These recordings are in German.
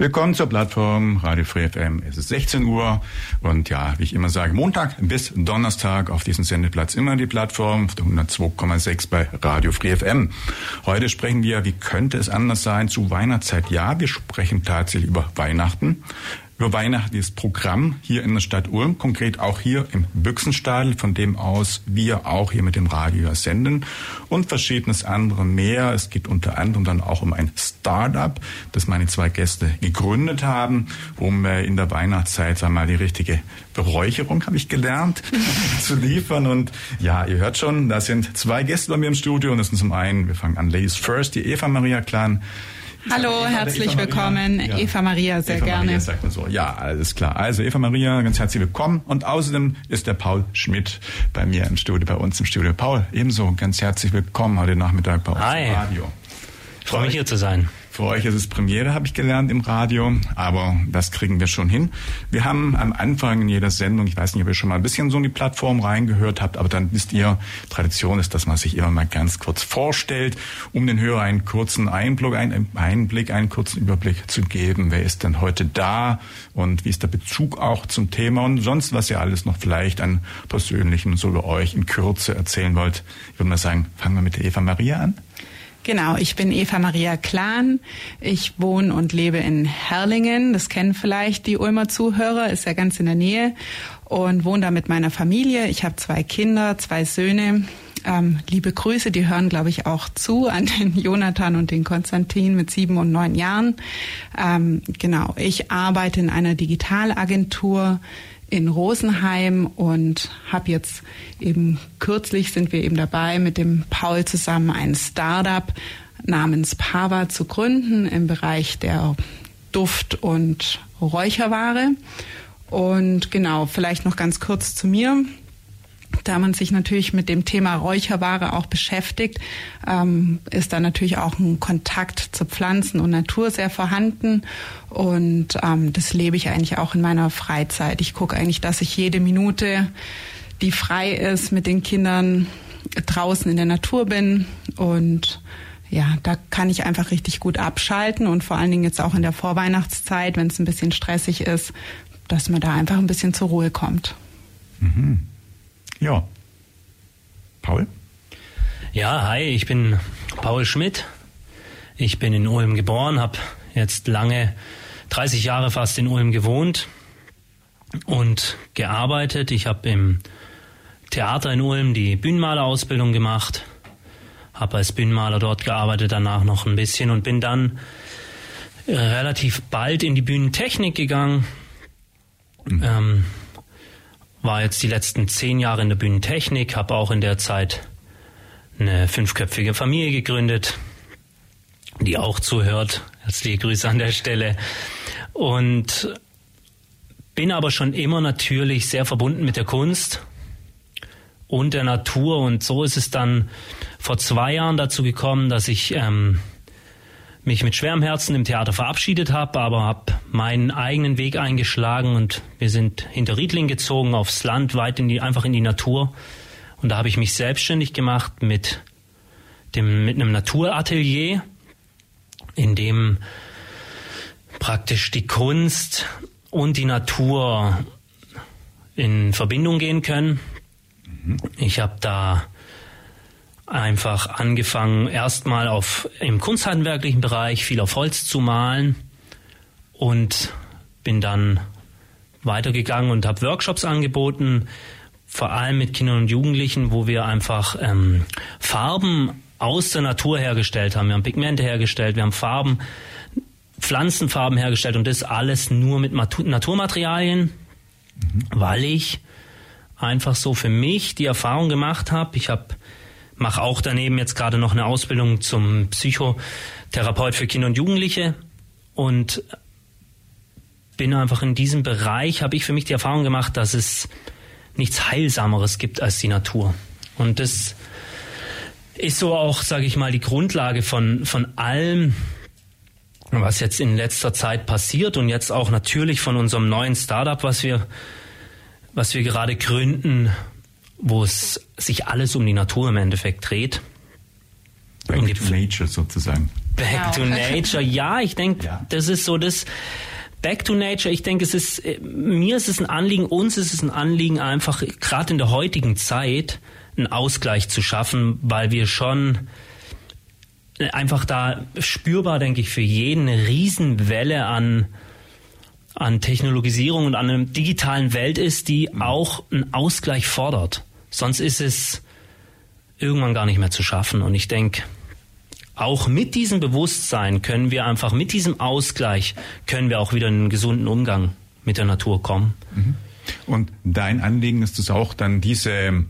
Willkommen zur Plattform Radio Free FM. Es ist 16 Uhr und ja, wie ich immer sage, Montag bis Donnerstag auf diesem Sendeplatz immer die Plattform auf der 102,6 bei Radio Free FM. Heute sprechen wir, wie könnte es anders sein, zu Weihnachtszeit. Ja, wir sprechen tatsächlich über Weihnachten über weihnachtliches Programm hier in der Stadt Ulm, konkret auch hier im Büchsenstadel, von dem aus wir auch hier mit dem Radio senden und verschiedenes andere mehr. Es geht unter anderem dann auch um ein Startup, das meine zwei Gäste gegründet haben, um äh, in der Weihnachtszeit sagen wir mal die richtige Beräucherung, habe ich gelernt, zu liefern. Und ja, ihr hört schon, da sind zwei Gäste bei mir im Studio und das sind zum einen, wir fangen an, Ladies First, die Eva Maria Klan. Hallo, Eva, herzlich Eva willkommen. Ja. Eva Maria, sehr Eva gerne. Maria sagt man so. Ja, alles klar. Also Eva Maria, ganz herzlich willkommen. Und außerdem ist der Paul Schmidt bei mir im Studio, bei uns im Studio. Paul, ebenso ganz herzlich willkommen heute Nachmittag bei uns Hi. im Radio. Ich freue mich hier zu sein. Für euch ist es Premiere, habe ich gelernt im Radio, aber das kriegen wir schon hin. Wir haben am Anfang in jeder Sendung, ich weiß nicht, ob ihr schon mal ein bisschen so in die Plattform reingehört habt, aber dann wisst ihr, Tradition ist, dass man sich immer mal ganz kurz vorstellt, um den Hörer einen kurzen Einblick, einen Einblick, einen kurzen Überblick zu geben. Wer ist denn heute da und wie ist der Bezug auch zum Thema und sonst, was ihr alles noch vielleicht an Persönlichem so über euch in Kürze erzählen wollt. Ich würde mal sagen, fangen wir mit der Eva Maria an. Genau, ich bin Eva Maria Klan. Ich wohne und lebe in Herlingen. Das kennen vielleicht die Ulmer Zuhörer, ist ja ganz in der Nähe. Und wohne da mit meiner Familie. Ich habe zwei Kinder, zwei Söhne. Ähm, liebe Grüße, die hören, glaube ich, auch zu an den Jonathan und den Konstantin mit sieben und neun Jahren. Ähm, genau, ich arbeite in einer Digitalagentur in Rosenheim und habe jetzt eben kürzlich sind wir eben dabei, mit dem Paul zusammen ein Startup namens Pava zu gründen im Bereich der Duft- und Räucherware. Und genau, vielleicht noch ganz kurz zu mir da man sich natürlich mit dem Thema Räucherware auch beschäftigt, ähm, ist da natürlich auch ein Kontakt zu Pflanzen und Natur sehr vorhanden. Und ähm, das lebe ich eigentlich auch in meiner Freizeit. Ich gucke eigentlich, dass ich jede Minute, die frei ist, mit den Kindern draußen in der Natur bin. Und ja, da kann ich einfach richtig gut abschalten und vor allen Dingen jetzt auch in der Vorweihnachtszeit, wenn es ein bisschen stressig ist, dass man da einfach ein bisschen zur Ruhe kommt. Mhm. Ja. Paul? Ja, hi, ich bin Paul Schmidt. Ich bin in Ulm geboren, habe jetzt lange, 30 Jahre fast in Ulm gewohnt und gearbeitet. Ich habe im Theater in Ulm die Bühnenmalerausbildung gemacht, habe als Bühnenmaler dort gearbeitet, danach noch ein bisschen und bin dann relativ bald in die Bühnentechnik gegangen. Mhm. Ähm, war jetzt die letzten zehn Jahre in der Bühnentechnik, habe auch in der Zeit eine fünfköpfige Familie gegründet, die auch zuhört. Herzliche Grüße an der Stelle. Und bin aber schon immer natürlich sehr verbunden mit der Kunst und der Natur. Und so ist es dann vor zwei Jahren dazu gekommen, dass ich ähm, mich mit schwerem Herzen im Theater verabschiedet habe, aber habe meinen eigenen Weg eingeschlagen und wir sind hinter Riedling gezogen aufs Land, weit in die, einfach in die Natur. Und da habe ich mich selbstständig gemacht mit dem, mit einem Naturatelier, in dem praktisch die Kunst und die Natur in Verbindung gehen können. Ich habe da einfach angefangen, erstmal auf im kunsthandwerklichen Bereich viel auf Holz zu malen und bin dann weitergegangen und habe Workshops angeboten, vor allem mit Kindern und Jugendlichen, wo wir einfach ähm, Farben aus der Natur hergestellt haben. Wir haben Pigmente hergestellt, wir haben Farben, Pflanzenfarben hergestellt und das alles nur mit Naturmaterialien, mhm. weil ich einfach so für mich die Erfahrung gemacht habe. Ich habe mache auch daneben jetzt gerade noch eine Ausbildung zum Psychotherapeut für Kinder und Jugendliche und bin einfach in diesem Bereich, habe ich für mich die Erfahrung gemacht, dass es nichts Heilsameres gibt als die Natur. Und das ist so auch, sage ich mal, die Grundlage von, von allem, was jetzt in letzter Zeit passiert und jetzt auch natürlich von unserem neuen Startup, was wir, was wir gerade gründen, wo es sich alles um die Natur im Endeffekt dreht. Back um to Nature sozusagen. Back ja. to Nature, ja, ich denke, ja. das ist so das. Back to Nature, ich denke, es ist, äh, mir ist es ein Anliegen, uns ist es ein Anliegen, einfach gerade in der heutigen Zeit einen Ausgleich zu schaffen, weil wir schon einfach da spürbar, denke ich, für jeden eine Riesenwelle an, an Technologisierung und an einer digitalen Welt ist, die mhm. auch einen Ausgleich fordert. Sonst ist es irgendwann gar nicht mehr zu schaffen. Und ich denke, auch mit diesem Bewusstsein können wir einfach, mit diesem Ausgleich, können wir auch wieder in einen gesunden Umgang mit der Natur kommen. Mhm. Und dein Anliegen ist es auch dann diese,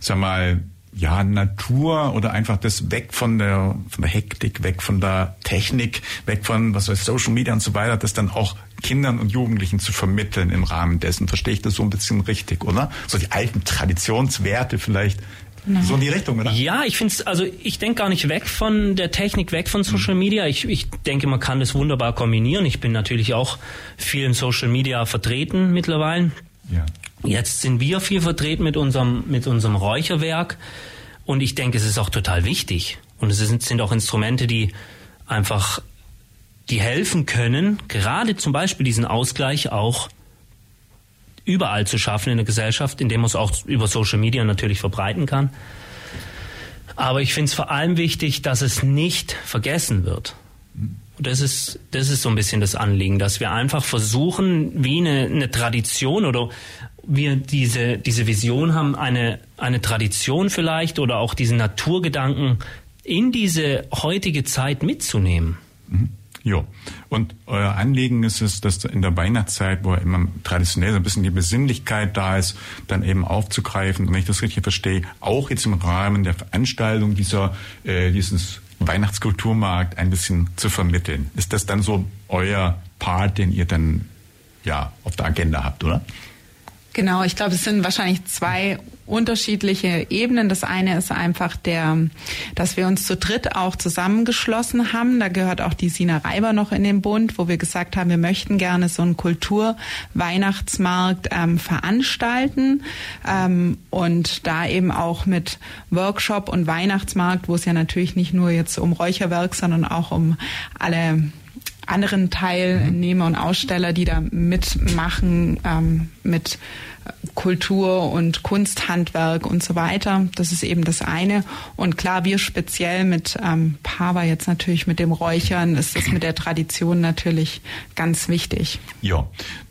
sag mal, ja, Natur oder einfach das weg von der, von der Hektik, weg von der Technik, weg von, was weiß, Social Media und so weiter, das dann auch Kindern und Jugendlichen zu vermitteln im Rahmen dessen. Verstehe ich das so ein bisschen richtig, oder? So die alten Traditionswerte vielleicht Nein. So in die Richtung, oder? Ja, ich finde es, also ich denke gar nicht weg von der Technik, weg von Social Media. Ich, ich denke, man kann das wunderbar kombinieren. Ich bin natürlich auch viel in Social Media vertreten mittlerweile. Ja. Jetzt sind wir viel vertreten mit unserem, mit unserem Räucherwerk. Und ich denke, es ist auch total wichtig. Und es sind, sind auch Instrumente, die einfach, die helfen können, gerade zum Beispiel diesen Ausgleich auch überall zu schaffen in der Gesellschaft, indem man es auch über Social Media natürlich verbreiten kann. Aber ich finde es vor allem wichtig, dass es nicht vergessen wird. Und das ist, das ist so ein bisschen das Anliegen, dass wir einfach versuchen, wie eine, eine Tradition oder wir diese, diese Vision haben, eine, eine Tradition vielleicht oder auch diesen Naturgedanken in diese heutige Zeit mitzunehmen. Mhm. Jo. Und euer Anliegen ist es, dass in der Weihnachtszeit, wo immer traditionell so ein bisschen die Besinnlichkeit da ist, dann eben aufzugreifen, und wenn ich das richtig verstehe, auch jetzt im Rahmen der Veranstaltung dieser, äh, dieses Weihnachtskulturmarkt ein bisschen zu vermitteln. Ist das dann so euer Part, den ihr dann ja auf der Agenda habt, oder? Genau, ich glaube, es sind wahrscheinlich zwei unterschiedliche Ebenen. Das eine ist einfach der, dass wir uns zu dritt auch zusammengeschlossen haben. Da gehört auch die Sina Reiber noch in den Bund, wo wir gesagt haben, wir möchten gerne so einen Kulturweihnachtsmarkt ähm, veranstalten ähm, und da eben auch mit Workshop und Weihnachtsmarkt, wo es ja natürlich nicht nur jetzt um Räucherwerk, sondern auch um alle anderen Teilnehmer und Aussteller, die da mitmachen, ähm, mit Kultur und Kunsthandwerk und so weiter. Das ist eben das eine. Und klar, wir speziell mit ähm, Pava jetzt natürlich mit dem Räuchern ist das mit der Tradition natürlich ganz wichtig. Ja,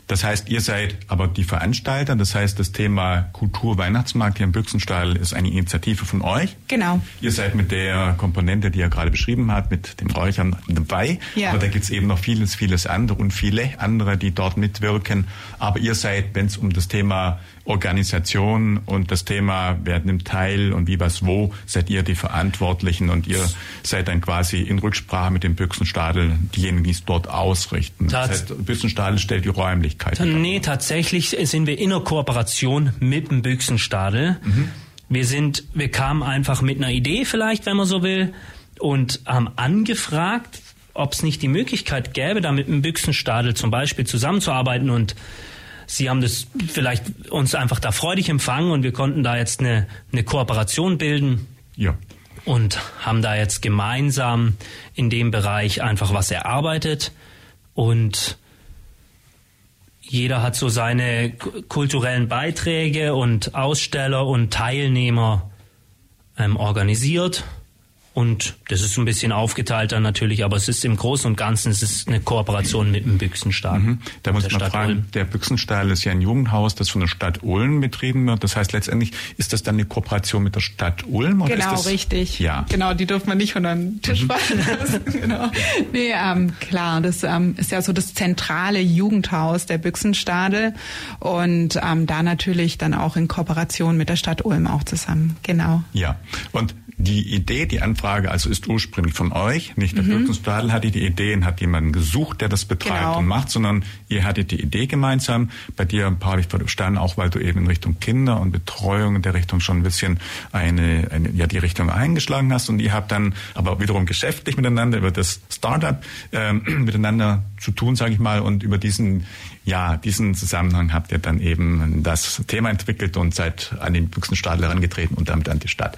das heißt, ihr seid aber die Veranstalter. Das heißt, das Thema Kultur-Weihnachtsmarkt hier im Büchsenstall ist eine Initiative von euch. Genau. Ihr seid mit der Komponente, die er gerade beschrieben hat, mit den Räuchern dabei. Ja. Aber da gibt es eben noch vieles, vieles andere und viele andere, die dort mitwirken. Aber ihr seid, wenn es um das Thema Organisation und das Thema, wer nimmt teil und wie was wo, seid ihr die Verantwortlichen und ihr seid dann quasi in Rücksprache mit dem Büchsenstadel diejenigen, die es dort ausrichten. Tats das heißt, Büchsenstadel stellt die Räumlichkeit. Nee, tatsächlich sind wir in der Kooperation mit dem Büchsenstadel. Mhm. Wir sind, wir kamen einfach mit einer Idee vielleicht, wenn man so will, und haben angefragt, ob es nicht die Möglichkeit gäbe, da mit dem Büchsenstadel zum Beispiel zusammenzuarbeiten und Sie haben das vielleicht uns einfach da freudig empfangen und wir konnten da jetzt eine, eine Kooperation bilden. Ja. Und haben da jetzt gemeinsam in dem Bereich einfach was erarbeitet und jeder hat so seine kulturellen Beiträge und Aussteller und Teilnehmer ähm, organisiert und das ist ein bisschen aufgeteilt dann natürlich, aber es ist im Großen und Ganzen es ist eine Kooperation mit dem Büchsenstall. Mhm. Da muss man fragen, Ulm. der Büchsenstall ist ja ein Jugendhaus, das von der Stadt Ulm betrieben wird. Das heißt letztendlich, ist das dann eine Kooperation mit der Stadt Ulm? Oder genau, ist das, richtig. Ja. Genau, die dürfen wir nicht unter den Tisch mhm. fallen lassen. genau. Nee, ähm, klar, das ähm, ist ja so das zentrale Jugendhaus der Büchsenstadel und ähm, da natürlich dann auch in Kooperation mit der Stadt Ulm auch zusammen. Genau. Ja, und die Idee, die Anfrage also ist ursprünglich von euch, nicht der mhm. Stadel hatte die Idee und hat jemanden gesucht, der das betreibt genau. und macht, sondern ihr hattet die Idee gemeinsam. Bei dir, Paul, ich verstanden, auch weil du eben in Richtung Kinder und Betreuung in der Richtung schon ein bisschen eine, eine ja die Richtung eingeschlagen hast und ihr habt dann aber wiederum geschäftlich miteinander über das Startup ähm, miteinander zu tun, sage ich mal, und über diesen ja, diesen Zusammenhang habt ihr dann eben das Thema entwickelt und seid an den Büchsenstadel herangetreten und damit an die Stadt.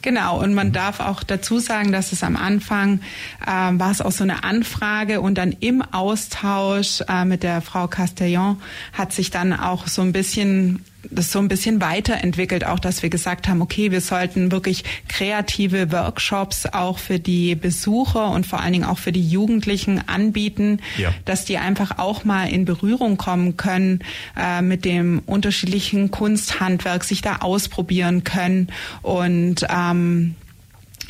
Genau, und man darf auch dazu sagen, dass es am Anfang äh, war es auch so eine Anfrage und dann im Austausch äh, mit der Frau Castellon hat sich dann auch so ein bisschen das so ein bisschen weiterentwickelt, auch dass wir gesagt haben, okay, wir sollten wirklich kreative Workshops auch für die Besucher und vor allen Dingen auch für die Jugendlichen anbieten, ja. dass die einfach auch mal in Berührung kommen können äh, mit dem unterschiedlichen Kunsthandwerk, sich da ausprobieren können und ähm,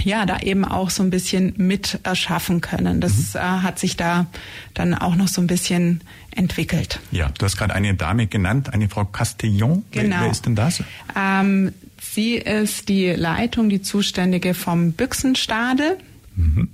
ja, da eben auch so ein bisschen mit erschaffen können. Das mhm. äh, hat sich da dann auch noch so ein bisschen entwickelt. Ja, du hast gerade eine Dame genannt, eine Frau Castillon. Genau. Wer, wer ist denn das? Ähm, sie ist die Leitung, die Zuständige vom Büchsenstade. Mhm.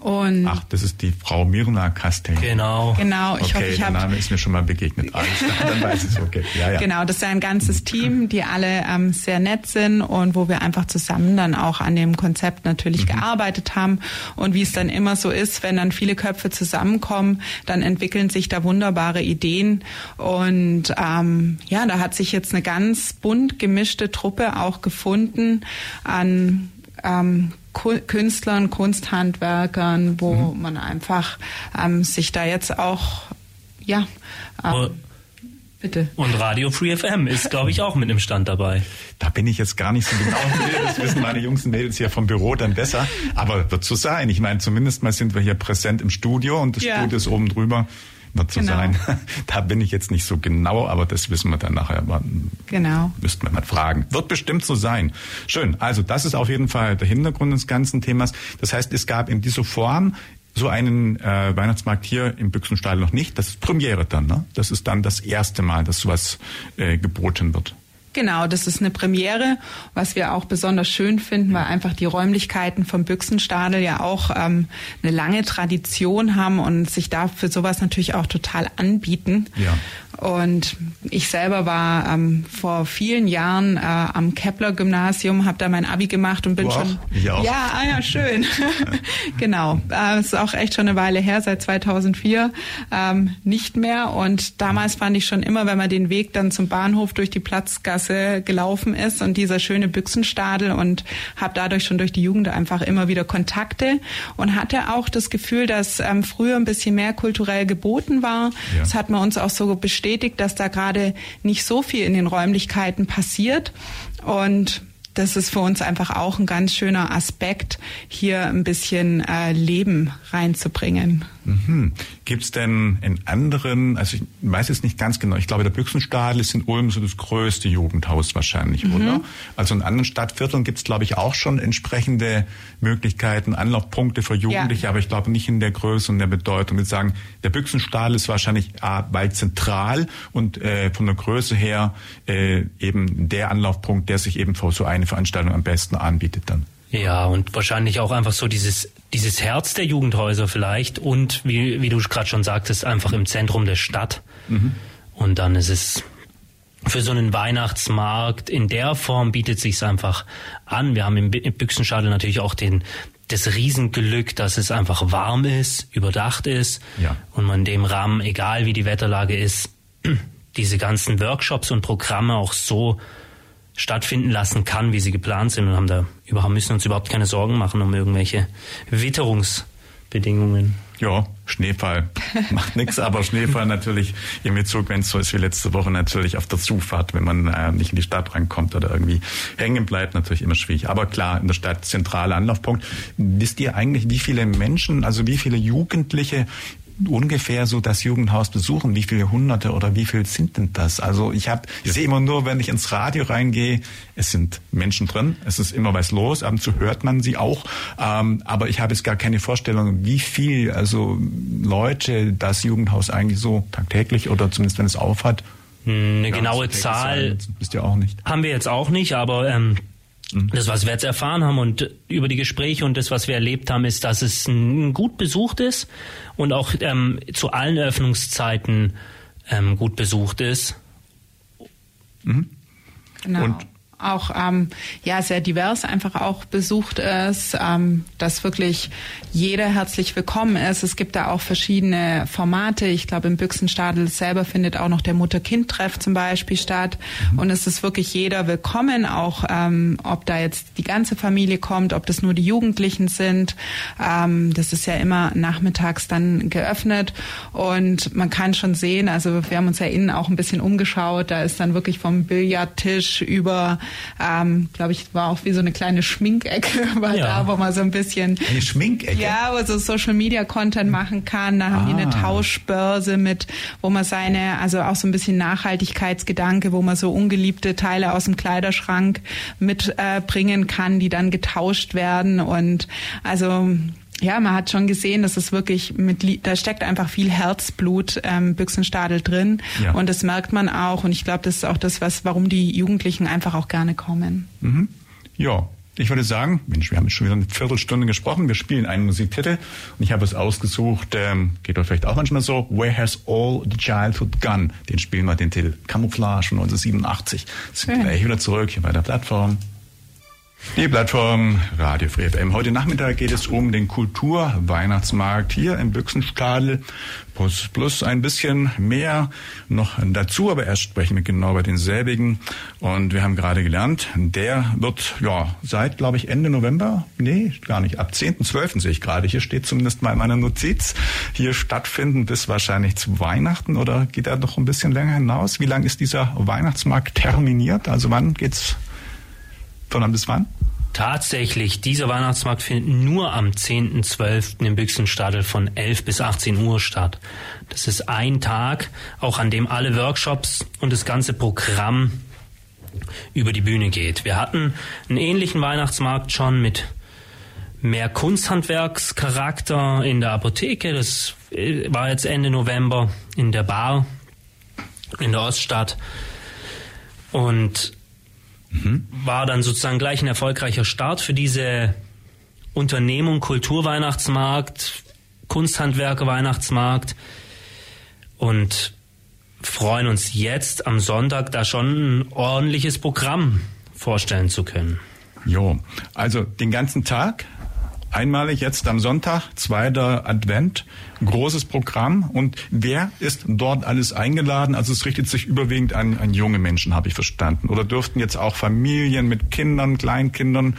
Und Ach, das ist die Frau Mirna Kastel. Genau. Genau. Ich okay, hoffe, ich der Name ist mir schon mal begegnet. Alles klar, dann weiß ich es. Okay. Ja, ja. Genau, das ist ein ganzes Team, die alle ähm, sehr nett sind und wo wir einfach zusammen dann auch an dem Konzept natürlich mhm. gearbeitet haben. Und wie es dann immer so ist, wenn dann viele Köpfe zusammenkommen, dann entwickeln sich da wunderbare Ideen. Und ähm, ja, da hat sich jetzt eine ganz bunt gemischte Truppe auch gefunden an ähm, Künstlern, Kunsthandwerkern, wo mhm. man einfach ähm, sich da jetzt auch, ja, ähm, Bitte. Und Radio Free FM ist, glaube ich, auch mit im Stand dabei. Da bin ich jetzt gar nicht so genau. Das wissen meine Jungs und Mädels hier vom Büro dann besser. Aber wird so sein. Ich meine, zumindest mal sind wir hier präsent im Studio und das ja. Studio ist oben drüber zu genau. sein. Da bin ich jetzt nicht so genau, aber das wissen wir dann nachher. Genau. Müssten wir mal fragen. Wird bestimmt so sein. Schön. Also das ist auf jeden Fall der Hintergrund des ganzen Themas. Das heißt, es gab in dieser Form so einen äh, Weihnachtsmarkt hier im Büchsenstall noch nicht. Das ist Premiere dann, ne? Das ist dann das erste Mal, dass sowas äh, geboten wird. Genau, das ist eine Premiere, was wir auch besonders schön finden, weil einfach die Räumlichkeiten vom Büchsenstadel ja auch ähm, eine lange Tradition haben und sich da für sowas natürlich auch total anbieten. Ja. Und ich selber war ähm, vor vielen Jahren äh, am Kepler Gymnasium, habe da mein Abi gemacht und bin du schon. Ich auch. Ja, ah ja, schön. genau. Äh, ist auch echt schon eine Weile her, seit 2004 ähm, nicht mehr. Und damals fand ich schon immer, wenn man den Weg dann zum Bahnhof durch die Platzgasse gelaufen ist und dieser schöne Büchsenstadel und habe dadurch schon durch die Jugend einfach immer wieder Kontakte und hatte auch das Gefühl, dass ähm, früher ein bisschen mehr kulturell geboten war. Ja. Das hat man uns auch so bestätigt bestätigt, dass da gerade nicht so viel in den Räumlichkeiten passiert. Und das ist für uns einfach auch ein ganz schöner Aspekt, hier ein bisschen äh, Leben reinzubringen. Mhm. Gibt es denn in anderen, also ich weiß es nicht ganz genau, ich glaube, der Büchsenstadel ist in Ulm so das größte Jugendhaus wahrscheinlich, mhm. oder? Also in anderen Stadtvierteln gibt es, glaube ich, auch schon entsprechende Möglichkeiten, Anlaufpunkte für Jugendliche, ja. aber ich glaube nicht in der Größe und der Bedeutung. Wir sagen, der Büchsenstadel ist wahrscheinlich A, weit zentral und äh, von der Größe her äh, eben der Anlaufpunkt, der sich eben für so eine Veranstaltung am besten anbietet dann. Ja, und wahrscheinlich auch einfach so dieses, dieses Herz der Jugendhäuser vielleicht und wie, wie du gerade schon sagtest, einfach im Zentrum der Stadt. Mhm. Und dann ist es für so einen Weihnachtsmarkt in der Form bietet sich's einfach an. Wir haben im Büchsenschadel natürlich auch den, das Riesenglück, dass es einfach warm ist, überdacht ist ja. und man in dem Rahmen, egal wie die Wetterlage ist, diese ganzen Workshops und Programme auch so stattfinden lassen kann, wie sie geplant sind und haben da überhaupt müssen uns überhaupt keine Sorgen machen um irgendwelche Witterungsbedingungen. Ja, Schneefall macht nichts, aber Schneefall natürlich im Bezug, wenn es so ist wie letzte Woche, natürlich auf der Zufahrt, wenn man äh, nicht in die Stadt reinkommt oder irgendwie hängen bleibt, natürlich immer schwierig. Aber klar, in der Stadt zentraler Anlaufpunkt. Wisst ihr eigentlich, wie viele Menschen, also wie viele Jugendliche ungefähr so das Jugendhaus besuchen? Wie viele Hunderte oder wie viel sind denn das? Also ich habe, ich sehe immer nur, wenn ich ins Radio reingehe, es sind Menschen drin, es ist immer was los, ab und zu hört man sie auch, ähm, aber ich habe jetzt gar keine Vorstellung, wie viel also Leute das Jugendhaus eigentlich so tagtäglich oder zumindest wenn es aufhat. Hm, eine ja, genaue Zahl bist ja auch nicht. haben wir jetzt auch nicht, aber ähm. Das, was wir jetzt erfahren haben und über die Gespräche und das, was wir erlebt haben, ist, dass es gut besucht ist und auch ähm, zu allen Öffnungszeiten ähm, gut besucht ist. Mhm. Genau. Und auch ähm, ja sehr divers einfach auch besucht ist, ähm, dass wirklich jeder herzlich willkommen ist. Es gibt da auch verschiedene Formate. Ich glaube, im Büchsenstadel selber findet auch noch der Mutter-Kind-Treff zum Beispiel statt. Mhm. Und es ist wirklich jeder willkommen, auch ähm, ob da jetzt die ganze Familie kommt, ob das nur die Jugendlichen sind. Ähm, das ist ja immer nachmittags dann geöffnet. Und man kann schon sehen, also wir haben uns ja innen auch ein bisschen umgeschaut. Da ist dann wirklich vom Billardtisch über ähm, glaube ich, war auch wie so eine kleine Schminkecke, war ja. da, wo man so ein bisschen eine Schminkecke, ja, wo so Social Media Content machen kann. Da haben ah. die eine ah. Tauschbörse mit, wo man seine, also auch so ein bisschen Nachhaltigkeitsgedanke, wo man so ungeliebte Teile aus dem Kleiderschrank mitbringen äh, kann, die dann getauscht werden und also ja, man hat schon gesehen, dass es wirklich mit, da steckt einfach viel Herzblut ähm, Büchsenstadel drin ja. und das merkt man auch und ich glaube, das ist auch das, was, warum die Jugendlichen einfach auch gerne kommen. Mhm. Ja, ich würde sagen, Mensch, wir haben jetzt schon wieder eine Viertelstunde gesprochen. Wir spielen einen Musiktitel und ich habe es ausgesucht, ähm, geht doch vielleicht auch manchmal so, Where Has All the Childhood Gone? Den spielen wir, den Titel Camouflage von 1987. Sind Schön. gleich wieder zurück hier bei der Plattform. Die Plattform Radio Free FM. Heute Nachmittag geht es um den Kulturweihnachtsmarkt hier im Büchsenstadel. Plus, plus ein bisschen mehr noch dazu, aber erst sprechen wir genau bei denselbigen. Und wir haben gerade gelernt, der wird ja seit, glaube ich, Ende November, nee, gar nicht, ab 10.12. sehe ich gerade, hier steht zumindest mal in meiner Notiz, hier stattfinden bis wahrscheinlich zu Weihnachten oder geht er noch ein bisschen länger hinaus? Wie lang ist dieser Weihnachtsmarkt terminiert? Also wann geht's wann bis wann? Tatsächlich, dieser Weihnachtsmarkt findet nur am 10.12. im Büchsenstadel von 11 bis 18 Uhr statt. Das ist ein Tag, auch an dem alle Workshops und das ganze Programm über die Bühne geht. Wir hatten einen ähnlichen Weihnachtsmarkt schon mit mehr Kunsthandwerkscharakter in der Apotheke. Das war jetzt Ende November in der Bar in der Oststadt. Und mhm. war dann sozusagen gleich ein erfolgreicher Start für diese Unternehmung Kulturweihnachtsmarkt, Kunsthandwerker Weihnachtsmarkt und freuen uns jetzt am Sonntag da schon ein ordentliches Programm vorstellen zu können. Jo, also den ganzen Tag einmalig jetzt am Sonntag, zweiter Advent, großes Programm. Und wer ist dort alles eingeladen? Also es richtet sich überwiegend an, an junge Menschen, habe ich verstanden. Oder dürften jetzt auch Familien mit Kindern, Kleinkindern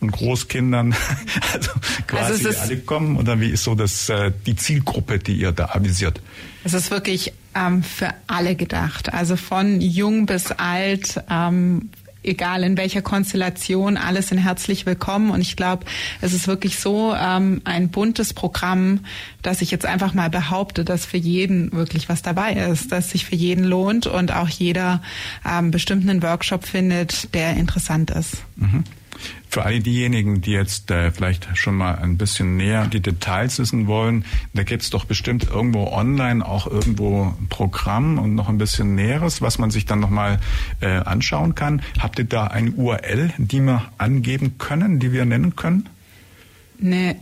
und Großkindern, also quasi also alle kommen? Oder wie ist so das, äh, die Zielgruppe, die ihr da avisiert? Es ist wirklich ähm, für alle gedacht. Also von jung bis alt, ähm, egal in welcher Konstellation, alle sind herzlich willkommen. Und ich glaube, es ist wirklich so ähm, ein buntes Programm, dass ich jetzt einfach mal behaupte, dass für jeden wirklich was dabei ist, dass sich für jeden lohnt und auch jeder ähm, bestimmt einen Workshop findet, der interessant ist. Mhm. Für alle diejenigen, die jetzt äh, vielleicht schon mal ein bisschen näher die Details wissen wollen, da gibt es doch bestimmt irgendwo online auch irgendwo ein Programm und noch ein bisschen Näheres, was man sich dann nochmal äh, anschauen kann. Habt ihr da eine URL, die wir angeben können, die wir nennen können? Nee,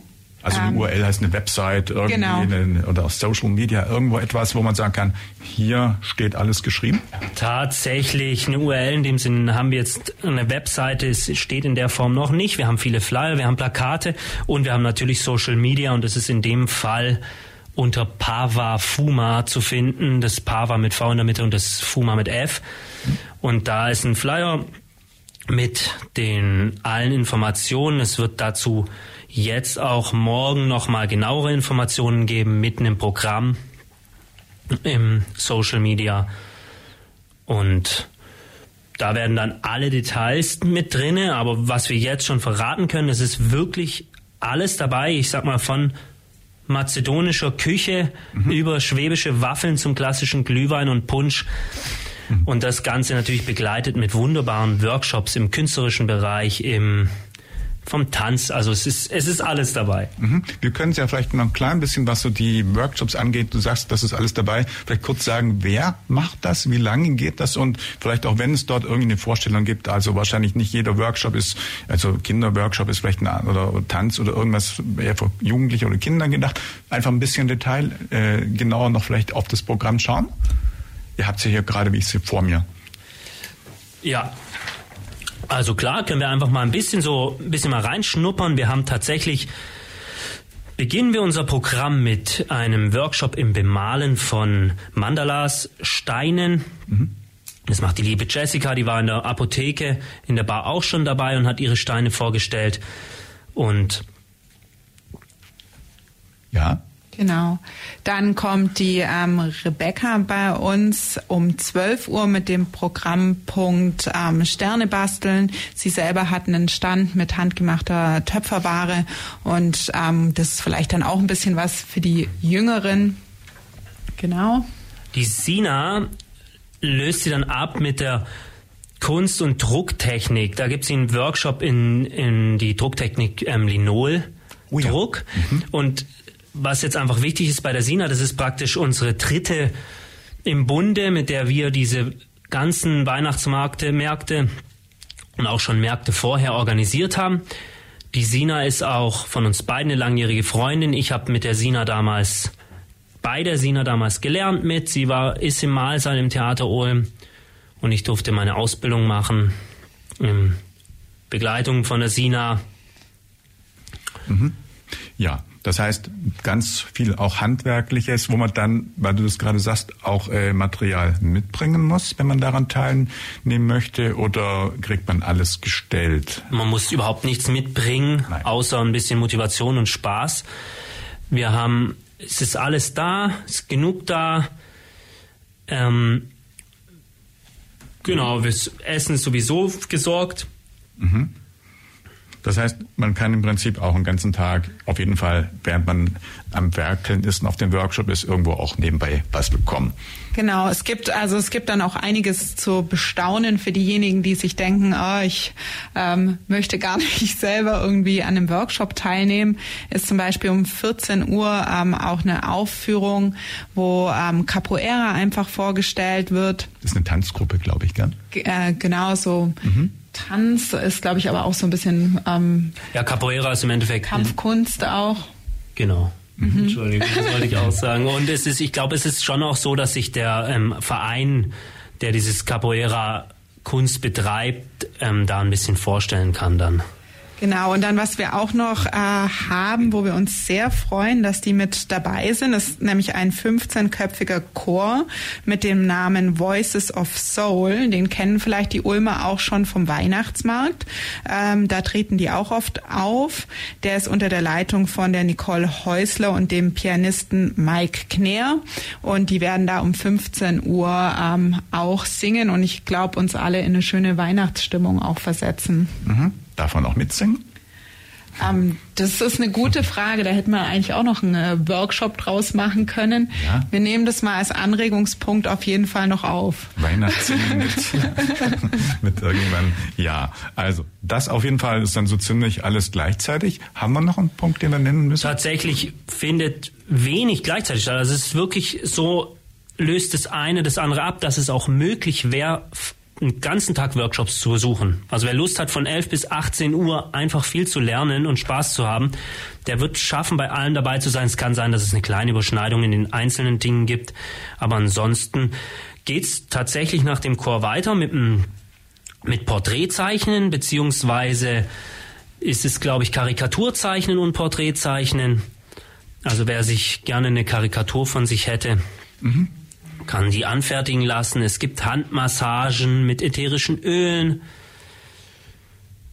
also eine ähm, URL heißt eine Website irgendwie genau. eine, oder auf Social Media irgendwo etwas, wo man sagen kann, hier steht alles geschrieben? Tatsächlich eine URL in dem Sinne haben wir jetzt eine Webseite, es steht in der Form noch nicht. Wir haben viele Flyer, wir haben Plakate und wir haben natürlich Social Media und das ist in dem Fall unter Pava Fuma zu finden. Das Pava mit V in der Mitte und das Fuma mit F. Und da ist ein Flyer mit den allen Informationen. Es wird dazu jetzt auch morgen nochmal genauere Informationen geben, mitten im Programm, im Social Media. Und da werden dann alle Details mit drinne, aber was wir jetzt schon verraten können, es ist wirklich alles dabei. Ich sag mal von mazedonischer Küche mhm. über schwäbische Waffeln zum klassischen Glühwein und Punsch. Mhm. Und das Ganze natürlich begleitet mit wunderbaren Workshops im künstlerischen Bereich, im vom Tanz. Also es ist, es ist alles dabei. Mhm. Wir können ja vielleicht noch ein klein bisschen, was so die Workshops angeht. Du sagst, das ist alles dabei. Vielleicht kurz sagen, wer macht das? Wie lange geht das? Und vielleicht auch, wenn es dort irgendeine Vorstellung gibt. Also wahrscheinlich nicht jeder Workshop ist, also Kinderworkshop ist vielleicht ein, oder Tanz oder irgendwas eher für Jugendliche oder Kinder gedacht. Einfach ein bisschen Detail, äh, genauer noch vielleicht auf das Programm schauen. Ihr habt es ja hier gerade, wie ich sehe, vor mir. Ja, also klar, können wir einfach mal ein bisschen so ein bisschen mal reinschnuppern. Wir haben tatsächlich Beginnen wir unser Programm mit einem Workshop im Bemalen von Mandalas, Steinen. Mhm. Das macht die liebe Jessica, die war in der Apotheke in der Bar auch schon dabei und hat ihre Steine vorgestellt. Und ja. Genau. Dann kommt die ähm, Rebecca bei uns um 12 Uhr mit dem Programmpunkt ähm, Sterne basteln. Sie selber hat einen Stand mit handgemachter Töpferware und ähm, das ist vielleicht dann auch ein bisschen was für die Jüngeren. Genau. Die Sina löst sie dann ab mit der Kunst- und Drucktechnik. Da gibt es einen Workshop in, in die Drucktechnik ähm, Linol. Oh ja. Druck. Mhm. Und was jetzt einfach wichtig ist bei der Sina, das ist praktisch unsere dritte im Bunde, mit der wir diese ganzen Weihnachtsmärkte Märkte und auch schon Märkte vorher organisiert haben. Die Sina ist auch von uns beiden eine langjährige Freundin. Ich habe mit der Sina damals, bei der Sina damals gelernt mit. Sie war, ist im Malsaal im Theater Ulm und ich durfte meine Ausbildung machen in Begleitung von der Sina. Mhm. Ja, das heißt, ganz viel auch Handwerkliches, wo man dann, weil du das gerade sagst, auch äh, Material mitbringen muss, wenn man daran teilnehmen möchte, oder kriegt man alles gestellt? Man muss überhaupt nichts mitbringen, Nein. außer ein bisschen Motivation und Spaß. Wir haben, es ist alles da, es ist genug da. Ähm, genau, das Essen ist sowieso gesorgt. Mhm. Das heißt, man kann im Prinzip auch einen ganzen Tag, auf jeden Fall, während man am Werkeln ist und auf dem Workshop ist, irgendwo auch nebenbei was bekommen. Genau, es gibt also es gibt dann auch einiges zu bestaunen für diejenigen, die sich denken, oh, ich ähm, möchte gar nicht selber irgendwie an einem Workshop teilnehmen. Ist zum Beispiel um 14 Uhr ähm, auch eine Aufführung, wo ähm, Capoeira einfach vorgestellt wird. Das ist eine Tanzgruppe, glaube ich, gell? G äh, genau so. Mhm. Tanz ist, glaube ich, aber auch so ein bisschen. Ähm, ja, Capoeira ist im Endeffekt. Kampfkunst auch. Genau. Mhm. Entschuldigung, das wollte ich auch sagen. Und es ist, ich glaube, es ist schon auch so, dass sich der ähm, Verein, der dieses Capoeira Kunst betreibt, ähm, da ein bisschen vorstellen kann dann. Genau, und dann, was wir auch noch äh, haben, wo wir uns sehr freuen, dass die mit dabei sind, ist nämlich ein 15-köpfiger Chor mit dem Namen Voices of Soul. Den kennen vielleicht die Ulmer auch schon vom Weihnachtsmarkt. Ähm, da treten die auch oft auf. Der ist unter der Leitung von der Nicole Häusler und dem Pianisten Mike Kner. Und die werden da um 15 Uhr ähm, auch singen und ich glaube, uns alle in eine schöne Weihnachtsstimmung auch versetzen. Mhm. Darf man auch mitsingen? Ähm, das ist eine gute Frage. Da hätte man eigentlich auch noch einen äh, Workshop draus machen können. Ja. Wir nehmen das mal als Anregungspunkt auf jeden Fall noch auf. Weihnachtssingen mit, mit irgendwann. Ja, also das auf jeden Fall ist dann so ziemlich alles gleichzeitig. Haben wir noch einen Punkt, den wir nennen müssen? Tatsächlich findet wenig gleichzeitig statt. Also es ist wirklich so, löst das eine das andere ab, dass es auch möglich wäre, einen ganzen Tag Workshops zu besuchen. Also wer Lust hat, von 11 bis 18 Uhr einfach viel zu lernen und Spaß zu haben, der wird schaffen, bei allen dabei zu sein. Es kann sein, dass es eine kleine Überschneidung in den einzelnen Dingen gibt, aber ansonsten geht's tatsächlich nach dem Chor weiter mit, mit Porträtzeichnen, beziehungsweise ist es, glaube ich, Karikaturzeichnen und Porträtzeichnen. Also wer sich gerne eine Karikatur von sich hätte, mhm kann die anfertigen lassen. Es gibt Handmassagen mit ätherischen Ölen.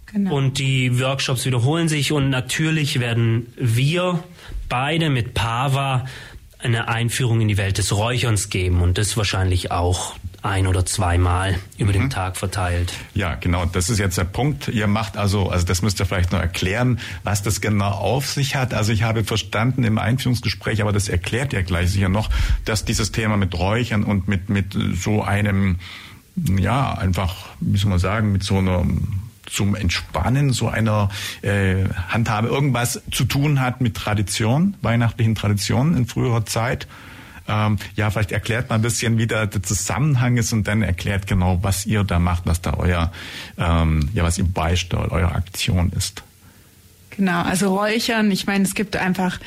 Genau. Und die Workshops wiederholen sich und natürlich werden wir beide mit Pava eine Einführung in die Welt des Räucherns geben und das wahrscheinlich auch ein oder zweimal über mhm. den Tag verteilt. Ja, genau. Das ist jetzt der Punkt. Ihr macht also, also das müsst ihr vielleicht noch erklären, was das genau auf sich hat. Also ich habe verstanden im Einführungsgespräch, aber das erklärt ihr gleich sicher noch, dass dieses Thema mit Räuchern und mit, mit so einem, ja, einfach, wie soll man sagen, mit so einer zum Entspannen so einer äh, Handhabe irgendwas zu tun hat mit Tradition, weihnachtlichen Traditionen in früherer Zeit. Ähm, ja, vielleicht erklärt mal ein bisschen, wie da der Zusammenhang ist und dann erklärt genau, was ihr da macht, was da euer, ähm, ja, was ihr beisteuert, eure Aktion ist. Genau, also Räuchern, ich meine, es gibt einfach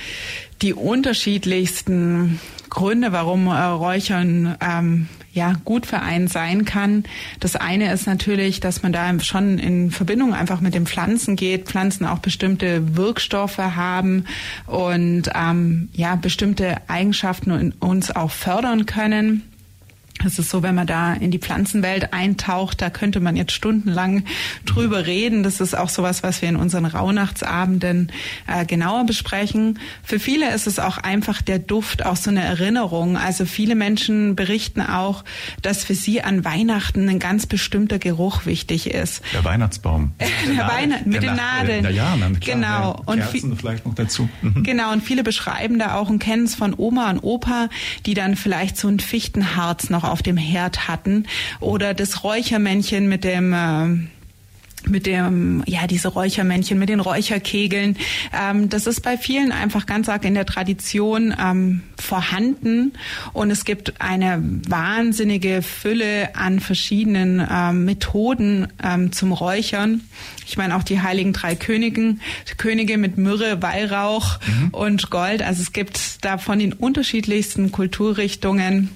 die unterschiedlichsten Gründe, warum äh, Räuchern ähm, ja gut für einen sein kann. Das eine ist natürlich, dass man da schon in Verbindung einfach mit den Pflanzen geht. Pflanzen auch bestimmte Wirkstoffe haben und ähm, ja bestimmte Eigenschaften uns auch fördern können. Es ist so, wenn man da in die Pflanzenwelt eintaucht, da könnte man jetzt stundenlang drüber reden. Das ist auch sowas, was wir in unseren Rauhnachtsabenden äh, genauer besprechen. Für viele ist es auch einfach der Duft, auch so eine Erinnerung. Also viele Menschen berichten auch, dass für sie an Weihnachten ein ganz bestimmter Geruch wichtig ist. Der Weihnachtsbaum. der Weihnachten mit den Nadeln. Äh, ja, klar, genau. Und Kerzen vielleicht noch dazu. Mhm. Genau. Und viele beschreiben da auch und kennen es von Oma und Opa, die dann vielleicht so ein Fichtenharz noch auf dem Herd hatten oder das Räuchermännchen mit dem äh, mit dem, ja, diese Räuchermännchen, mit den Räucherkegeln. Ähm, das ist bei vielen einfach ganz arg in der Tradition ähm, vorhanden. Und es gibt eine wahnsinnige Fülle an verschiedenen ähm, Methoden ähm, zum Räuchern. Ich meine auch die heiligen drei Königen, Könige mit Myrrhe, Weihrauch mhm. und Gold. Also es gibt da von den unterschiedlichsten Kulturrichtungen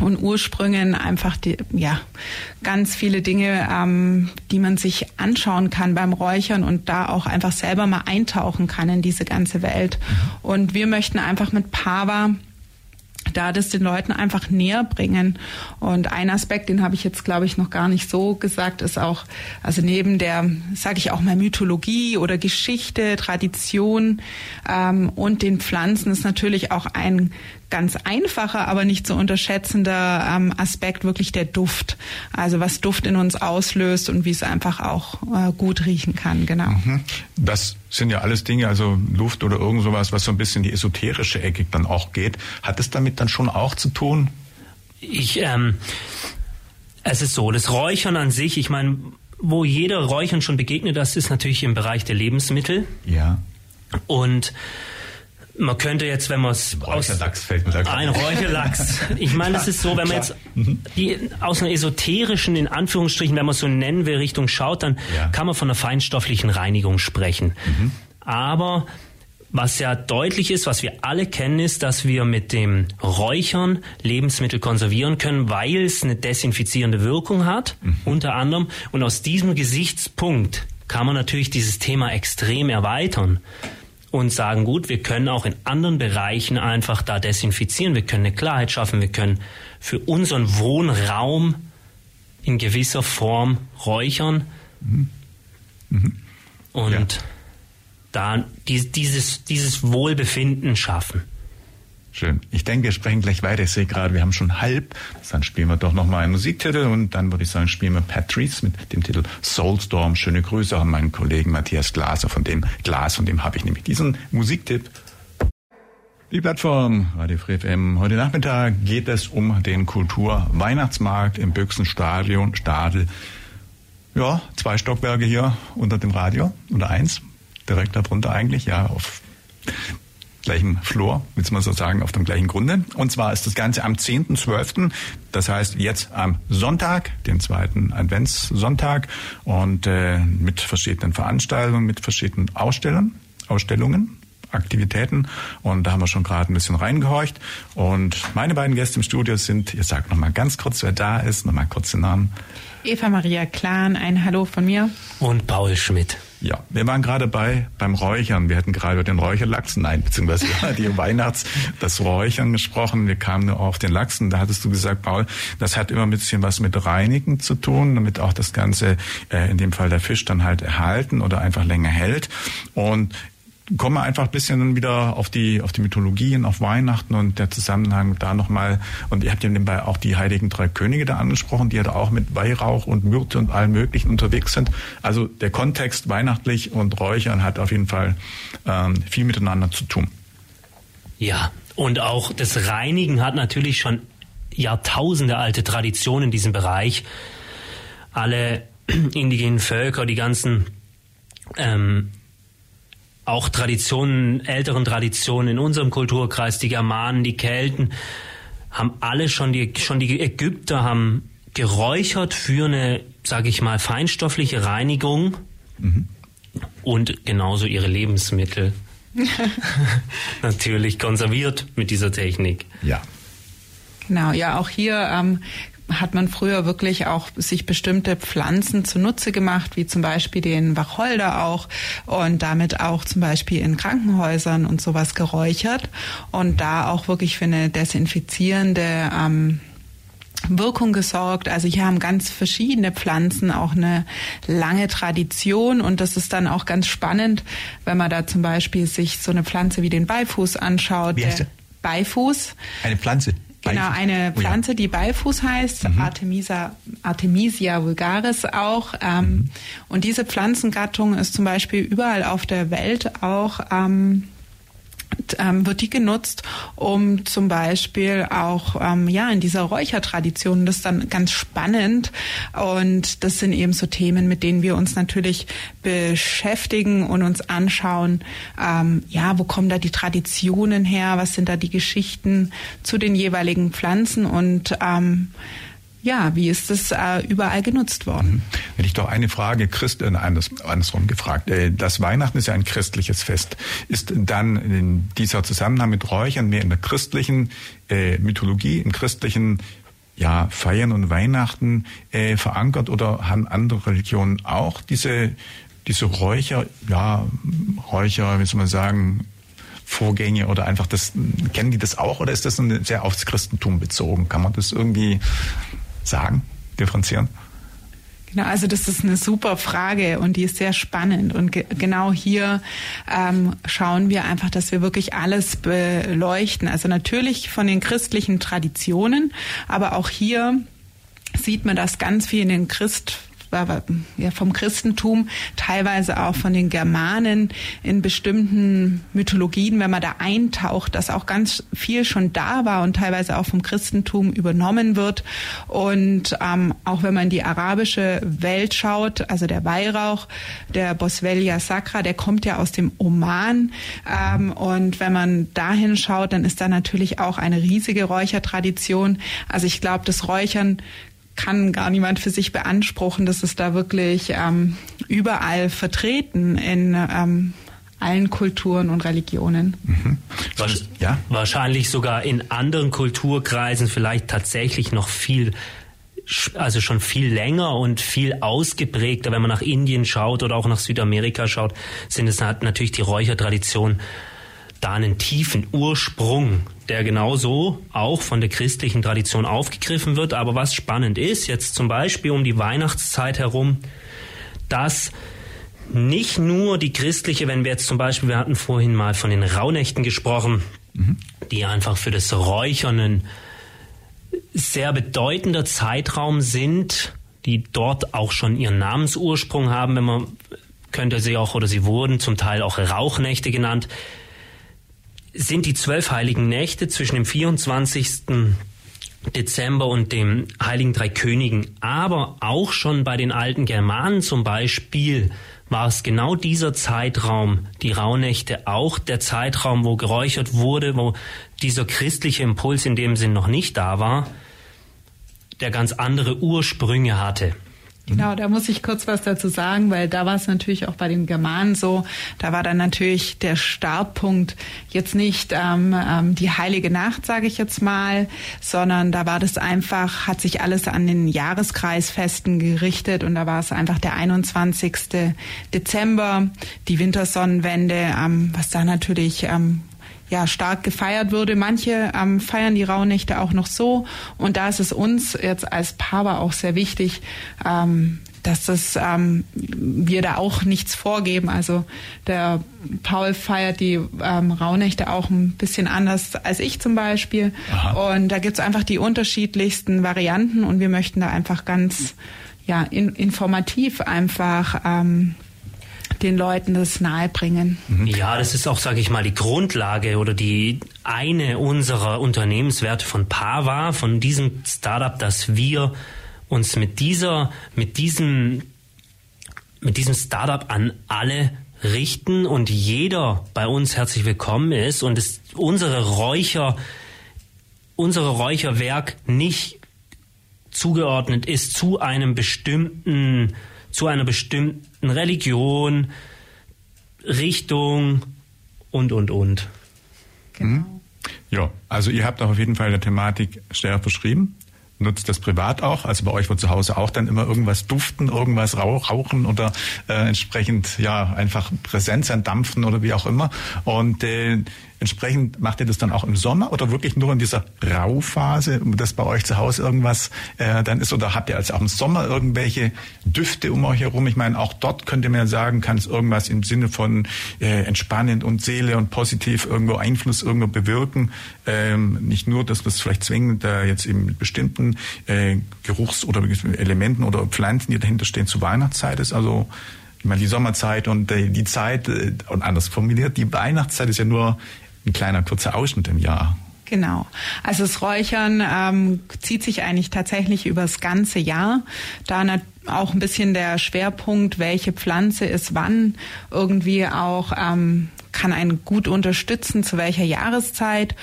und Ursprüngen einfach die, ja ganz viele Dinge, ähm, die man sich anschauen kann beim Räuchern und da auch einfach selber mal eintauchen kann in diese ganze Welt. Mhm. Und wir möchten einfach mit Pava da das den Leuten einfach näher bringen. Und ein Aspekt, den habe ich jetzt, glaube ich, noch gar nicht so gesagt, ist auch, also neben der, sage ich auch mal, Mythologie oder Geschichte, Tradition ähm, und den Pflanzen ist natürlich auch ein ganz einfacher, aber nicht zu unterschätzender ähm, Aspekt wirklich der Duft. Also was Duft in uns auslöst und wie es einfach auch äh, gut riechen kann, genau. Mhm. Das sind ja alles Dinge, also Luft oder irgend sowas, was so ein bisschen die esoterische Ecke dann auch geht. Hat es damit dann schon auch zu tun? Ich, ähm, es ist so, das Räuchern an sich, ich meine, wo jeder Räuchern schon begegnet, das ist natürlich im Bereich der Lebensmittel. Ja. Und man könnte jetzt, wenn man es Räucherlachs fällt mir da ein Räucherlachs. Ich meine, das ist so, wenn man jetzt mhm. die, aus einer esoterischen, in Anführungsstrichen, wenn man so nennen will, Richtung schaut, dann ja. kann man von einer feinstofflichen Reinigung sprechen. Mhm. Aber was ja deutlich ist, was wir alle kennen, ist, dass wir mit dem Räuchern Lebensmittel konservieren können, weil es eine desinfizierende Wirkung hat, mhm. unter anderem. Und aus diesem Gesichtspunkt kann man natürlich dieses Thema extrem erweitern und sagen, gut, wir können auch in anderen Bereichen einfach da desinfizieren, wir können eine Klarheit schaffen, wir können für unseren Wohnraum in gewisser Form räuchern mhm. Mhm. und ja. da dieses, dieses Wohlbefinden schaffen. Schön. Ich denke, wir sprechen gleich weiter. Ich sehe gerade, wir haben schon halb. Dann spielen wir doch nochmal einen Musiktitel und dann würde ich sagen, spielen wir Patrice mit dem Titel Soulstorm. Schöne Grüße an meinen Kollegen Matthias Glaser, von dem Glas, von dem habe ich nämlich diesen Musiktipp. Die Plattform Radio Free FM. Heute Nachmittag geht es um den Kultur-Weihnachtsmarkt im Büchsenstadion, Stadel. Ja, zwei Stockwerke hier unter dem Radio, oder eins, direkt darunter eigentlich, ja, auf gleichen Flur, willst man so sagen, auf dem gleichen Grunde. Und zwar ist das Ganze am 10.12., das heißt jetzt am Sonntag, den zweiten Adventssonntag und äh, mit verschiedenen Veranstaltungen, mit verschiedenen Ausstellern, Ausstellungen. Aktivitäten und da haben wir schon gerade ein bisschen reingehorcht und meine beiden Gäste im Studio sind, ihr sagt noch mal ganz kurz, wer da ist, noch mal kurz den Namen. Eva Maria Klan, ein Hallo von mir. Und Paul Schmidt. Ja, wir waren gerade bei beim Räuchern. Wir hatten gerade über den Räucherlachs, nein, beziehungsweise die Weihnachts, das Räuchern gesprochen. Wir kamen nur auf den Lachsen. Da hattest du gesagt, Paul, das hat immer ein bisschen was mit Reinigen zu tun, damit auch das Ganze, äh, in dem Fall der Fisch, dann halt erhalten oder einfach länger hält. Und kommen wir einfach ein bisschen wieder auf die, auf die Mythologien, auf Weihnachten und der Zusammenhang da nochmal. Und ihr habt ja nebenbei auch die heiligen drei Könige da angesprochen, die ja da auch mit Weihrauch und Myrte und allem Möglichen unterwegs sind. Also der Kontext weihnachtlich und Räuchern hat auf jeden Fall ähm, viel miteinander zu tun. Ja, und auch das Reinigen hat natürlich schon Jahrtausende alte Tradition in diesem Bereich. Alle indigenen Völker, die ganzen ähm, auch Traditionen, älteren Traditionen in unserem Kulturkreis, die Germanen, die Kelten, haben alle schon die, schon die Ägypter haben geräuchert für eine, sage ich mal, feinstoffliche Reinigung mhm. und genauso ihre Lebensmittel. Natürlich konserviert mit dieser Technik. Ja. Genau, ja, auch hier ähm, hat man früher wirklich auch sich bestimmte Pflanzen zunutze gemacht, wie zum Beispiel den Wacholder auch und damit auch zum Beispiel in Krankenhäusern und sowas geräuchert und da auch wirklich für eine desinfizierende ähm, Wirkung gesorgt. Also hier haben ganz verschiedene Pflanzen auch eine lange Tradition und das ist dann auch ganz spannend, wenn man da zum Beispiel sich so eine Pflanze wie den Beifuß anschaut. Wie heißt der? Beifuß. Eine Pflanze. Genau, eine Pflanze, oh ja. die Beifuß heißt, mhm. Artemisia, Artemisia vulgaris auch. Ähm, mhm. Und diese Pflanzengattung ist zum Beispiel überall auf der Welt auch ähm, wird die genutzt, um zum Beispiel auch ähm, ja in dieser Räuchertradition, das ist dann ganz spannend. Und das sind eben so Themen, mit denen wir uns natürlich beschäftigen und uns anschauen, ähm, ja, wo kommen da die Traditionen her, was sind da die Geschichten zu den jeweiligen Pflanzen? Und ähm, ja, wie ist das äh, überall genutzt worden? Mhm. Hätte ich doch eine Frage, Christ, äh, anders, andersrum gefragt. Äh, das Weihnachten ist ja ein christliches Fest. Ist dann in dieser Zusammenhang mit Räuchern mehr in der christlichen äh, Mythologie, im christlichen ja, Feiern und Weihnachten äh, verankert oder haben andere Religionen auch diese, diese Räucher, ja, Räucher, wie soll man sagen, Vorgänge oder einfach das, kennen die das auch oder ist das sehr aufs Christentum bezogen? Kann man das irgendwie sagen, differenzieren? Genau, also das ist eine super Frage und die ist sehr spannend. Und ge genau hier ähm, schauen wir einfach, dass wir wirklich alles beleuchten. Also natürlich von den christlichen Traditionen, aber auch hier sieht man das ganz viel in den Christ ja, vom Christentum, teilweise auch von den Germanen in bestimmten Mythologien, wenn man da eintaucht, dass auch ganz viel schon da war und teilweise auch vom Christentum übernommen wird. Und ähm, auch wenn man in die arabische Welt schaut, also der Weihrauch, der Boswellia sacra, der kommt ja aus dem Oman. Ähm, und wenn man dahin schaut, dann ist da natürlich auch eine riesige Räuchertradition. Also ich glaube, das Räuchern kann gar niemand für sich beanspruchen. Das ist da wirklich ähm, überall vertreten in ähm, allen Kulturen und Religionen. Mhm. Ja? Wahrscheinlich sogar in anderen Kulturkreisen vielleicht tatsächlich noch viel also schon viel länger und viel ausgeprägter, wenn man nach Indien schaut oder auch nach Südamerika schaut, sind es natürlich die Räuchertradition da einen tiefen Ursprung, der genauso auch von der christlichen Tradition aufgegriffen wird. Aber was spannend ist, jetzt zum Beispiel um die Weihnachtszeit herum, dass nicht nur die christliche, wenn wir jetzt zum Beispiel, wir hatten vorhin mal von den Rauhnächten gesprochen, mhm. die einfach für das Räuchern ein sehr bedeutender Zeitraum sind, die dort auch schon ihren Namensursprung haben, wenn man könnte sie auch oder sie wurden zum Teil auch Rauchnächte genannt sind die zwölf heiligen Nächte zwischen dem 24. Dezember und dem Heiligen Drei Königen. Aber auch schon bei den alten Germanen zum Beispiel war es genau dieser Zeitraum, die Rauhnächte, auch der Zeitraum, wo geräuchert wurde, wo dieser christliche Impuls in dem Sinn noch nicht da war, der ganz andere Ursprünge hatte. Genau, da muss ich kurz was dazu sagen, weil da war es natürlich auch bei den Germanen so. Da war dann natürlich der Startpunkt jetzt nicht ähm, ähm, die heilige Nacht, sage ich jetzt mal, sondern da war das einfach, hat sich alles an den Jahreskreisfesten gerichtet und da war es einfach der 21. Dezember, die Wintersonnenwende, ähm, was da natürlich ähm, ja stark gefeiert würde. Manche ähm, feiern die Rauhnächte auch noch so. Und da ist es uns jetzt als Papa auch sehr wichtig, ähm, dass das ähm, wir da auch nichts vorgeben. Also der Paul feiert die ähm, Rauhnächte auch ein bisschen anders als ich zum Beispiel. Aha. Und da gibt's einfach die unterschiedlichsten Varianten und wir möchten da einfach ganz ja in, informativ einfach ähm, den Leuten das nahebringen. Mhm. Ja, das ist auch, sage ich mal, die Grundlage oder die eine unserer Unternehmenswerte von Pava, von diesem Startup, dass wir uns mit dieser, mit diesem mit diesem Startup an alle richten und jeder bei uns herzlich willkommen ist und es unsere Räucher, unsere Räucherwerk nicht zugeordnet ist zu einem bestimmten, zu einer bestimmten Religion, Richtung und, und, und. Genau. Mhm. Ja, also ihr habt auch auf jeden Fall der Thematik stärker beschrieben nutzt das privat auch? Also bei euch wird zu Hause auch dann immer irgendwas duften, irgendwas rauchen oder äh, entsprechend ja einfach Präsenz sein, dampfen oder wie auch immer. Und äh, Entsprechend macht ihr das dann auch im Sommer oder wirklich nur in dieser Rauphase, dass bei euch zu Hause irgendwas äh, dann ist? Oder habt ihr also auch im Sommer irgendwelche Düfte um euch herum? Ich meine, auch dort könnt ihr mir sagen, kann es irgendwas im Sinne von äh, entspannend und Seele und positiv irgendwo Einfluss irgendwo bewirken. Ähm, nicht nur, dass das vielleicht zwingend da äh, jetzt eben mit bestimmten äh, Geruchs- oder Elementen oder Pflanzen, die dahinter stehen, zur Weihnachtszeit ist. Also ich meine, die Sommerzeit und äh, die Zeit, äh, und anders formuliert, die Weihnachtszeit ist ja nur ein kleiner kurzer Ausschnitt im Jahr. Genau. Also das Räuchern ähm, zieht sich eigentlich tatsächlich über das ganze Jahr. Da auch ein bisschen der Schwerpunkt, welche Pflanze ist wann, irgendwie auch ähm, kann einen gut unterstützen, zu welcher Jahreszeit.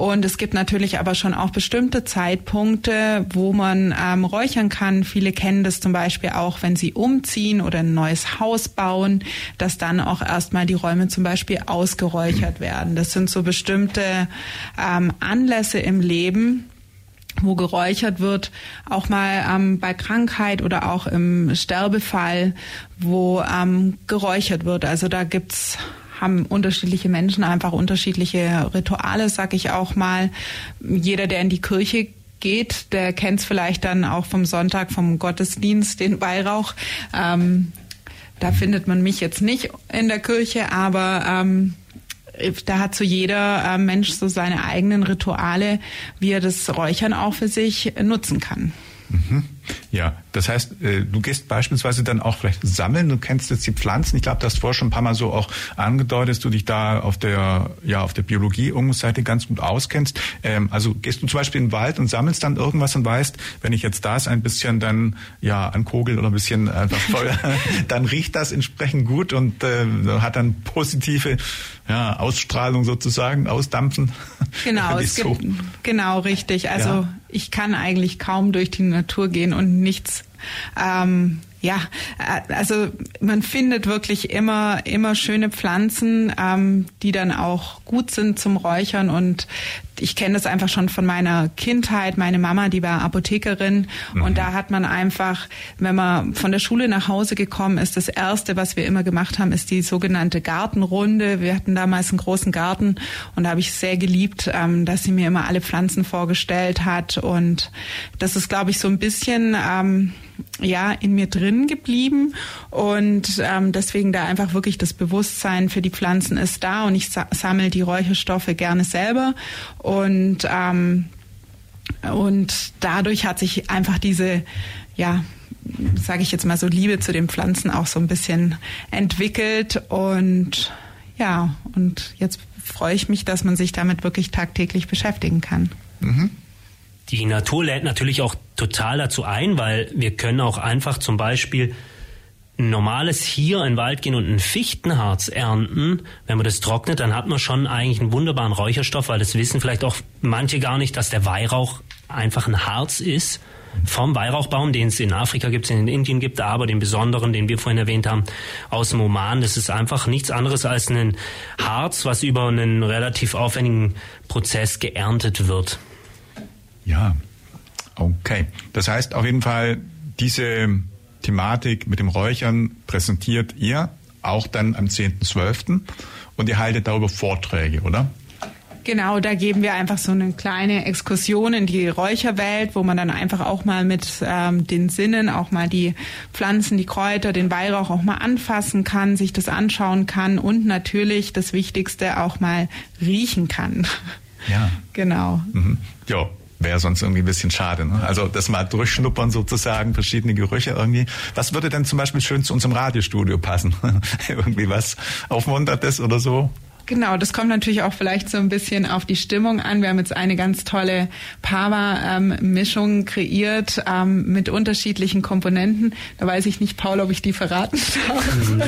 Und es gibt natürlich aber schon auch bestimmte Zeitpunkte, wo man ähm, räuchern kann. Viele kennen das zum Beispiel auch, wenn sie umziehen oder ein neues Haus bauen, dass dann auch erstmal die Räume zum Beispiel ausgeräuchert werden. Das sind so bestimmte ähm, Anlässe im Leben, wo geräuchert wird, auch mal ähm, bei Krankheit oder auch im Sterbefall, wo ähm, geräuchert wird. Also da gibt's haben unterschiedliche Menschen einfach unterschiedliche Rituale, sag ich auch mal. Jeder, der in die Kirche geht, der kennt es vielleicht dann auch vom Sonntag, vom Gottesdienst, den Weihrauch. Ähm, da findet man mich jetzt nicht in der Kirche, aber ähm, da hat so jeder äh, Mensch so seine eigenen Rituale, wie er das Räuchern auch für sich nutzen kann. Mhm. Ja, das heißt, äh, du gehst beispielsweise dann auch vielleicht sammeln, du kennst jetzt die Pflanzen. Ich glaube, du hast vorher schon ein paar Mal so auch angedeutet, dass du dich da auf der, ja, auf der Biologie-Seite ganz gut auskennst. Ähm, also gehst du zum Beispiel in den Wald und sammelst dann irgendwas und weißt, wenn ich jetzt das ein bisschen dann, ja, ankogel oder ein bisschen einfach Feuer, dann riecht das entsprechend gut und äh, hat dann positive ja, Ausstrahlung sozusagen, Ausdampfen. Genau, es so. gibt, genau, richtig. Also ja. ich kann eigentlich kaum durch die Natur gehen und nichts. Ähm, ja, äh, also man findet wirklich immer immer schöne Pflanzen, ähm, die dann auch gut sind zum Räuchern und ich kenne das einfach schon von meiner Kindheit. Meine Mama, die war Apothekerin mhm. und da hat man einfach, wenn man von der Schule nach Hause gekommen ist, das erste, was wir immer gemacht haben, ist die sogenannte Gartenrunde. Wir hatten damals einen großen Garten und da habe ich sehr geliebt, ähm, dass sie mir immer alle Pflanzen vorgestellt hat und das ist, glaube ich, so ein bisschen ähm, ja in mir drin geblieben und ähm, deswegen da einfach wirklich das Bewusstsein für die Pflanzen ist da und ich sa sammle die Räucherstoffe gerne selber und ähm, und dadurch hat sich einfach diese ja sage ich jetzt mal so Liebe zu den Pflanzen auch so ein bisschen entwickelt und ja und jetzt freue ich mich, dass man sich damit wirklich tagtäglich beschäftigen kann. Mhm. Die Natur lädt natürlich auch total dazu ein, weil wir können auch einfach zum Beispiel ein normales hier in den Wald gehen und ein Fichtenharz ernten, wenn man das trocknet, dann hat man schon eigentlich einen wunderbaren Räucherstoff, weil das wissen vielleicht auch manche gar nicht, dass der Weihrauch einfach ein Harz ist vom Weihrauchbaum, den es in Afrika gibt, in Indien gibt, aber den besonderen, den wir vorhin erwähnt haben, aus dem Oman. Das ist einfach nichts anderes als ein Harz, was über einen relativ aufwendigen Prozess geerntet wird. Ja, okay. Das heißt auf jeden Fall, diese Thematik mit dem Räuchern präsentiert ihr auch dann am 10.12. und ihr haltet darüber Vorträge, oder? Genau, da geben wir einfach so eine kleine Exkursion in die Räucherwelt, wo man dann einfach auch mal mit ähm, den Sinnen auch mal die Pflanzen, die Kräuter, den Weihrauch auch mal anfassen kann, sich das anschauen kann und natürlich das Wichtigste auch mal riechen kann. Ja. Genau. Mhm. Ja, wäre sonst irgendwie ein bisschen schade. Ne? Also das mal durchschnuppern sozusagen, verschiedene Gerüche irgendwie. Was würde denn zum Beispiel schön zu unserem Radiostudio passen? irgendwie was Aufmunterndes oder so? Genau, das kommt natürlich auch vielleicht so ein bisschen auf die Stimmung an. Wir haben jetzt eine ganz tolle Pava-Mischung kreiert ähm, mit unterschiedlichen Komponenten. Da weiß ich nicht, Paul, ob ich die verraten darf.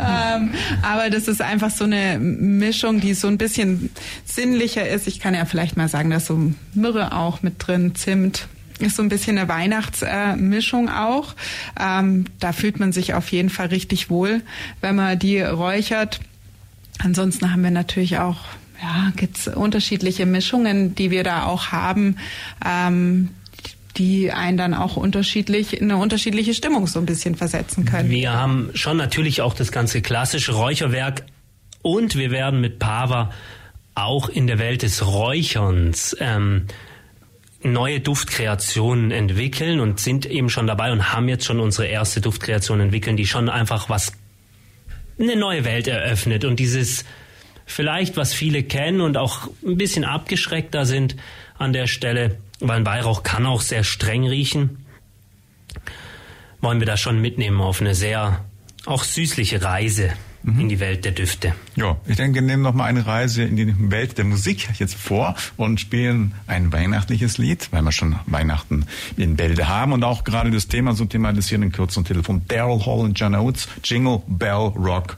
ähm, aber das ist einfach so eine Mischung, die so ein bisschen sinnlicher ist. Ich kann ja vielleicht mal sagen, da ist so Myrrhe auch mit drin, Zimt, ist so ein bisschen eine Weihnachtsmischung äh, auch. Ähm, da fühlt man sich auf jeden Fall richtig wohl, wenn man die räuchert. Ansonsten haben wir natürlich auch ja, gibt's unterschiedliche Mischungen, die wir da auch haben, ähm, die einen dann auch unterschiedlich in eine unterschiedliche Stimmung so ein bisschen versetzen können. Wir haben schon natürlich auch das ganze klassische Räucherwerk und wir werden mit Pava auch in der Welt des Räucherns ähm, neue Duftkreationen entwickeln und sind eben schon dabei und haben jetzt schon unsere erste Duftkreation entwickeln, die schon einfach was eine neue Welt eröffnet und dieses vielleicht, was viele kennen und auch ein bisschen abgeschreckter sind an der Stelle, weil ein Weihrauch kann auch sehr streng riechen, wollen wir das schon mitnehmen auf eine sehr auch süßliche Reise mhm. in die Welt der Düfte. Ja, ich denke, wir nehmen noch mal eine Reise in die Welt der Musik jetzt vor und spielen ein weihnachtliches Lied, weil wir schon Weihnachten in Bälde haben und auch gerade das Thema so thematisieren in kürzeren Titel von Daryl Hall und John Oates, Jingle Bell Rock.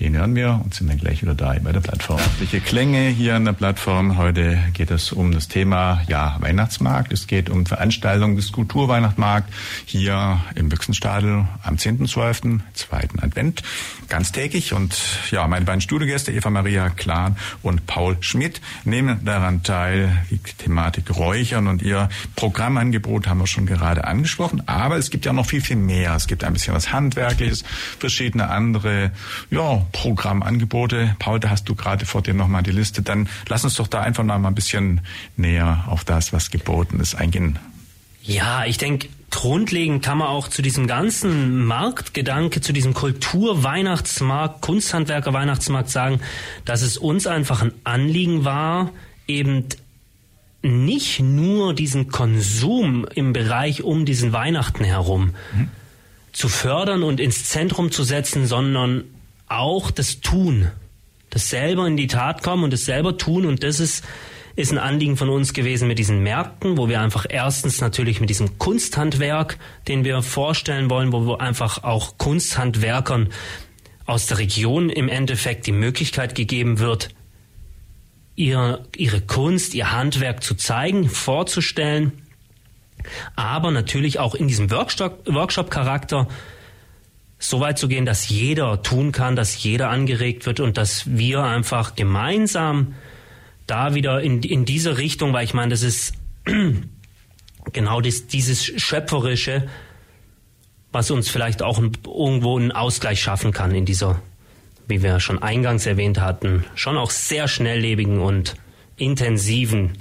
Den hören wir und sind dann gleich wieder da bei der Plattform. Welche Klänge hier an der Plattform. Heute geht es um das Thema ja, Weihnachtsmarkt. Es geht um Veranstaltungen des Kulturweihnachtsmarkt hier im Büchsenstadel am 10.12., zweiten Advent, ganztägig. Und ja, meine beiden Studiogäste, Eva Maria Klan und Paul Schmidt, nehmen daran teil. Die Thematik Räuchern und ihr Programmangebot haben wir schon gerade angesprochen. Aber es gibt ja noch viel, viel mehr. Es gibt ein bisschen was Handwerkliches, verschiedene andere, ja, Programmangebote. Paul, da hast du gerade vor dir nochmal die Liste. Dann lass uns doch da einfach noch mal ein bisschen näher auf das, was geboten ist, eingehen. Ja, ich denke, grundlegend kann man auch zu diesem ganzen Marktgedanke, zu diesem Kultur-Weihnachtsmarkt, Kunsthandwerker-Weihnachtsmarkt sagen, dass es uns einfach ein Anliegen war, eben nicht nur diesen Konsum im Bereich um diesen Weihnachten herum mhm. zu fördern und ins Zentrum zu setzen, sondern auch das Tun, das selber in die Tat kommen und das selber tun. Und das ist ist ein Anliegen von uns gewesen mit diesen Märkten, wo wir einfach erstens natürlich mit diesem Kunsthandwerk, den wir vorstellen wollen, wo wir einfach auch Kunsthandwerkern aus der Region im Endeffekt die Möglichkeit gegeben wird, ihr, ihre Kunst, ihr Handwerk zu zeigen, vorzustellen, aber natürlich auch in diesem Workshop-Charakter Workshop so weit zu gehen, dass jeder tun kann, dass jeder angeregt wird und dass wir einfach gemeinsam da wieder in, in diese Richtung, weil ich meine, das ist genau das, dieses Schöpferische, was uns vielleicht auch irgendwo einen Ausgleich schaffen kann in dieser, wie wir schon eingangs erwähnt hatten, schon auch sehr schnelllebigen und intensiven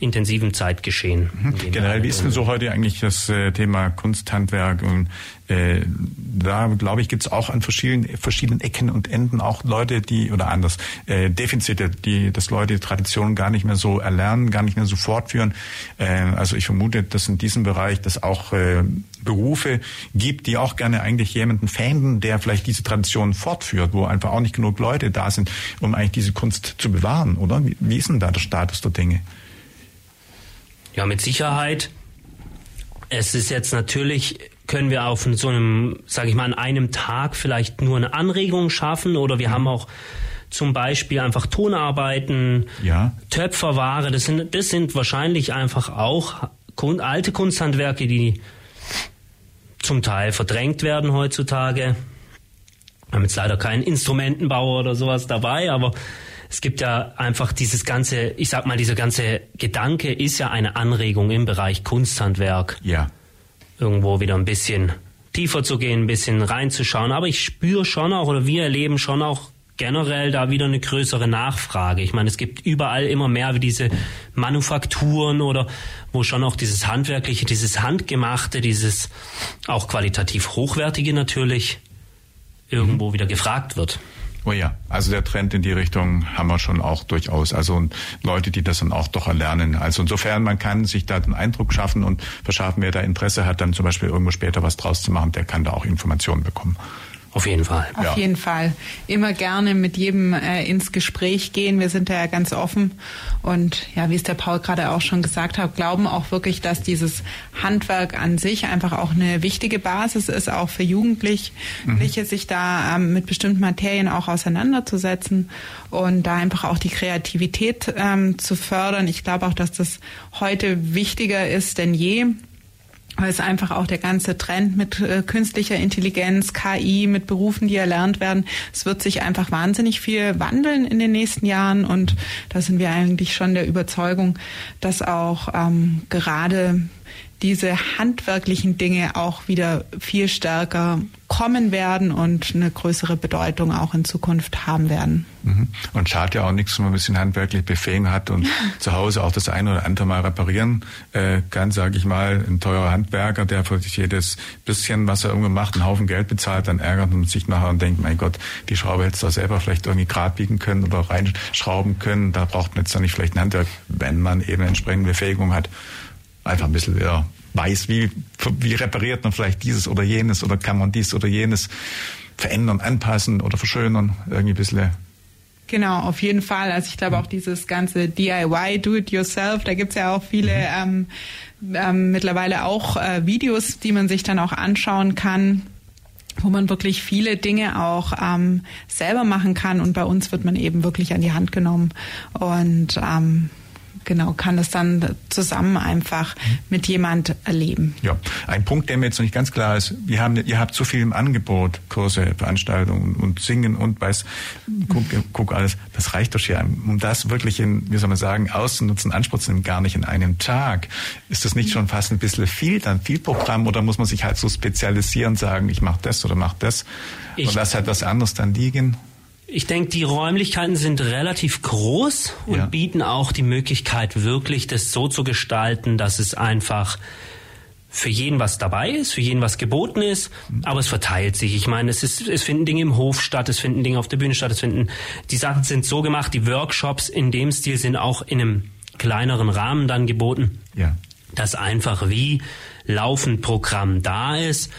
intensiven Zeitgeschehen. Mhm. Generell, wie ist denn so heute eigentlich das äh, Thema Kunsthandwerk und äh, da glaube ich, gibt es auch an verschiedenen, verschiedenen Ecken und Enden auch Leute, die, oder anders, äh, Defizite, die, dass Leute die Tradition gar nicht mehr so erlernen, gar nicht mehr so fortführen. Äh, also ich vermute, dass in diesem Bereich das auch äh, Berufe gibt, die auch gerne eigentlich jemanden fänden, der vielleicht diese Tradition fortführt, wo einfach auch nicht genug Leute da sind, um eigentlich diese Kunst zu bewahren, oder? Wie, wie ist denn da der Status der Dinge? Ja, mit Sicherheit. Es ist jetzt natürlich können wir auf so einem, sage ich mal, an einem Tag vielleicht nur eine Anregung schaffen oder wir mhm. haben auch zum Beispiel einfach Tonarbeiten, ja. Töpferware. Das sind, das sind wahrscheinlich einfach auch alte Kunsthandwerke, die zum Teil verdrängt werden heutzutage. Wir haben jetzt leider keinen Instrumentenbauer oder sowas dabei, aber es gibt ja einfach dieses ganze, ich sag mal, dieser ganze Gedanke ist ja eine Anregung im Bereich Kunsthandwerk. Ja irgendwo wieder ein bisschen tiefer zu gehen, ein bisschen reinzuschauen. Aber ich spüre schon auch, oder wir erleben schon auch generell da wieder eine größere Nachfrage. Ich meine, es gibt überall immer mehr wie diese Manufakturen oder wo schon auch dieses handwerkliche, dieses handgemachte, dieses auch qualitativ hochwertige natürlich irgendwo mhm. wieder gefragt wird. Oh ja, also der Trend in die Richtung haben wir schon auch durchaus. Also Leute, die das dann auch doch erlernen. Also insofern, man kann sich da den Eindruck schaffen und verschaffen, wer da Interesse hat, dann zum Beispiel irgendwo später was draus zu machen, der kann da auch Informationen bekommen. Auf jeden Fall. Auf Ja. jeden Fall. Immer gerne mit jedem äh, ins Gespräch gehen. Wir sind da ja ganz offen. Und ja, wie es der Paul gerade auch schon gesagt hat, glauben auch wirklich, dass dieses Handwerk an sich einfach auch eine wichtige Basis ist, auch für Jugendliche, sich da ähm, mit bestimmten Materien auch auseinanderzusetzen und da einfach auch die Kreativität ähm, zu fördern. Ich glaube auch, dass das heute wichtiger ist denn je weil es einfach auch der ganze Trend mit äh, künstlicher Intelligenz, KI, mit Berufen, die erlernt werden, es wird sich einfach wahnsinnig viel wandeln in den nächsten Jahren. Und da sind wir eigentlich schon der Überzeugung, dass auch ähm, gerade diese handwerklichen Dinge auch wieder viel stärker kommen werden und eine größere Bedeutung auch in Zukunft haben werden. Mhm. Und schadet ja auch nichts, wenn man ein bisschen handwerklich Befähigung hat und zu Hause auch das eine oder andere mal reparieren äh, kann, sage ich mal. Ein teurer Handwerker, der für sich jedes bisschen, was er irgendwo macht, einen Haufen Geld bezahlt, dann ärgert und sich nachher und denkt, mein Gott, die Schraube hättest du doch selber vielleicht irgendwie grad biegen können oder reinschrauben können. Da braucht man jetzt dann nicht vielleicht ein Handwerk, wenn man eben entsprechende Befähigung hat. Einfach ein bisschen wieder weiß, wie, wie repariert man vielleicht dieses oder jenes oder kann man dies oder jenes verändern, anpassen oder verschönern, irgendwie ein bisschen Genau, auf jeden Fall. Also ich glaube auch dieses ganze DIY, Do It Yourself, da gibt's ja auch viele ähm, ähm, mittlerweile auch äh, Videos, die man sich dann auch anschauen kann wo man wirklich viele Dinge auch ähm, selber machen kann und bei uns wird man eben wirklich an die Hand genommen und ähm, genau kann das dann zusammen einfach mit jemand erleben. Ja, ein Punkt, der mir jetzt noch nicht ganz klar ist, wir haben, ihr habt so viel im Angebot, Kurse, Veranstaltungen und Singen und weiß, guck, guck alles, das reicht doch ja, um das wirklich in, wie soll man sagen, auszunutzen, Anspruch zu nehmen, gar nicht in einem Tag. Ist das nicht schon fast ein bisschen viel, dann viel Programm oder muss man sich halt so spezialisieren, sagen, ich mache das oder mache das Ich- und lass halt was anderes dann liegen? Ich denke, die Räumlichkeiten sind relativ groß und Ja. bieten auch die Möglichkeit, wirklich das so zu gestalten, dass es einfach für jeden was dabei ist, für jeden was geboten ist, aber es verteilt sich. Ich meine, es, ist, es finden Dinge im Hof statt, es finden Dinge auf der Bühne statt, es finden, die Sachen sind so gemacht, die Workshops in dem Stil sind auch in einem kleineren Rahmen dann geboten Ja. dass einfach wie laufend Programm da ist,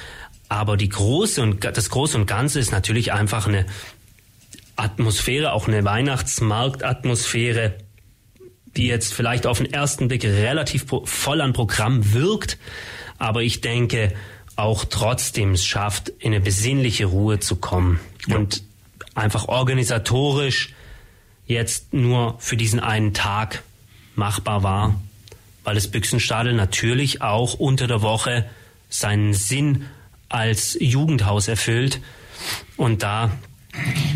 aber die große und das große und ganze ist natürlich einfach eine Atmosphäre, auch eine Weihnachtsmarktatmosphäre, die jetzt vielleicht auf den ersten Blick relativ voll an Programm wirkt, aber ich denke auch trotzdem es schafft, in eine besinnliche Ruhe zu kommen Ja. und einfach organisatorisch jetzt nur für diesen einen Tag machbar war, weil das Büchsenstadel natürlich auch unter der Woche seinen Sinn als Jugendhaus erfüllt und da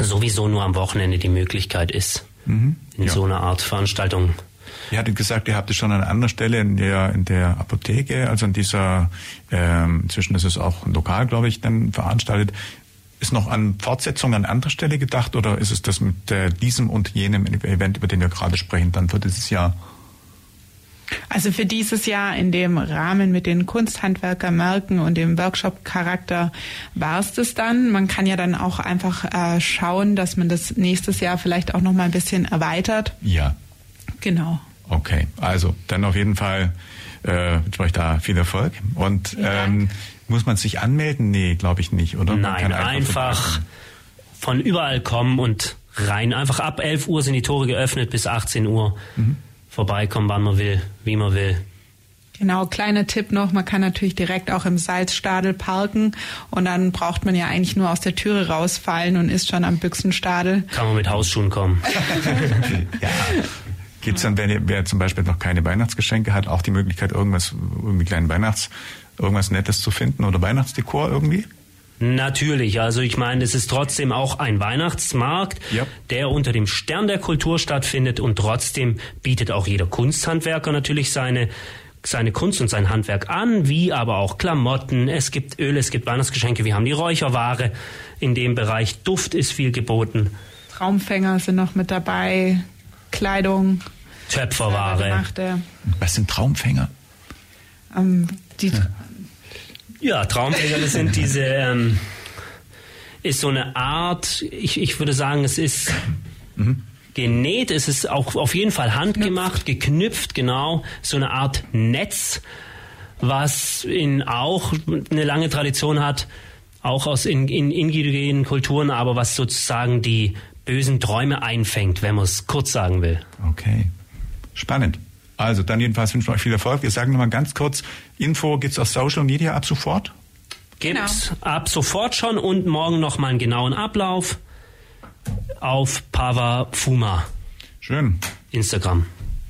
sowieso nur am Wochenende die Möglichkeit ist, in Ja. so einer Art Veranstaltung. Ihr hattet gesagt, ihr habt es schon an anderer Stelle in der, in der Apotheke, also in dieser, ähm, inzwischen ist es auch lokal, glaube ich, dann veranstaltet. Ist noch an Fortsetzung an anderer Stelle gedacht oder ist es das mit äh, diesem und jenem Event, über den wir gerade sprechen, dann für dieses Jahr? Also für dieses Jahr in dem Rahmen mit den Kunsthandwerkermärkten und dem Workshop-Charakter war es das dann. Man kann ja dann auch einfach äh, schauen, dass man das nächstes Jahr vielleicht auch noch mal ein bisschen erweitert. Ja. Genau. Okay, also dann auf jeden Fall äh, wünsche euch da viel Erfolg. Und ähm, muss man sich anmelden? Nee, glaube ich nicht, oder? Nein, einfach vorbeikommen. von überall kommen und rein. Einfach ab 11 Uhr sind die Tore geöffnet bis 18 Uhr. Mhm. Vorbeikommen, wann man will, wie man will. Genau, kleiner Tipp noch, man kann natürlich direkt auch im Salzstadel parken und dann braucht man ja eigentlich nur aus der Türe rausfallen und ist schon am Büchsenstadel. Kann man mit Hausschuhen kommen. Ja. Gibt es dann, wenn ihr, wer zum Beispiel noch keine Weihnachtsgeschenke hat, auch die Möglichkeit, irgendwas, irgendwie kleinen Weihnachts, irgendwas Nettes zu finden oder Weihnachtsdekor irgendwie? Natürlich, also ich meine, es ist trotzdem auch ein Weihnachtsmarkt, Ja. der unter dem Stern der Kultur stattfindet und trotzdem bietet auch jeder Kunsthandwerker natürlich seine seine Kunst und sein Handwerk an, wie aber auch Klamotten, es gibt Öl, es gibt Weihnachtsgeschenke, wir haben die Räucherware in dem Bereich, Duft ist viel geboten, Traumfänger sind noch mit dabei, Kleidung, Töpferware. Was sind Traumfänger? ähm, die, Ja, Traumfänger, das sind diese, ähm, ist so eine Art, ich, ich würde sagen, es ist genäht, es ist auch auf jeden Fall handgemacht, geknüpft, genau, so eine Art Netz, was in auch eine lange Tradition hat, auch aus in, in indigenen Kulturen, aber was sozusagen die bösen Träume einfängt, wenn man es kurz sagen will. Okay. Spannend. Also dann jedenfalls wünschen wir euch viel Erfolg. Wir sagen nochmal ganz kurz, Info gibt's auf Social Media ab sofort? Gibt's genau. ab sofort schon und morgen nochmal einen genauen Ablauf auf Pava Fuma. Schön. Instagram.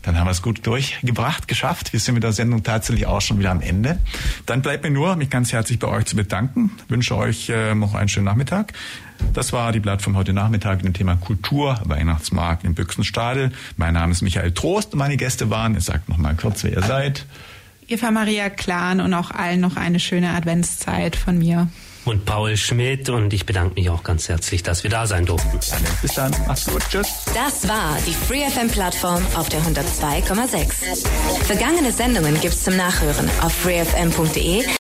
Dann haben wir es gut durchgebracht, geschafft. Wir sind mit der Sendung tatsächlich auch schon wieder am Ende. Dann bleibt mir nur, mich ganz herzlich bei euch zu bedanken. Ich wünsche euch äh, noch einen schönen Nachmittag. Das war die Plattform heute Nachmittag mit dem Thema Kultur, Weihnachtsmarkt in Büchsenstadel. Mein Name ist Michael Trost und meine Gäste waren, ihr sagt noch mal kurz, wer ihr seid. Eva Maria Klan und auch allen noch eine schöne Adventszeit von mir und Paul Schmidt und ich bedanke mich auch ganz herzlich, dass wir da sein durften. Bis dann, mach's gut, tschüss. Das war die FreeFM Plattform auf der 102,6. Vergangene Sendungen gibt's zum Nachhören auf freefm.de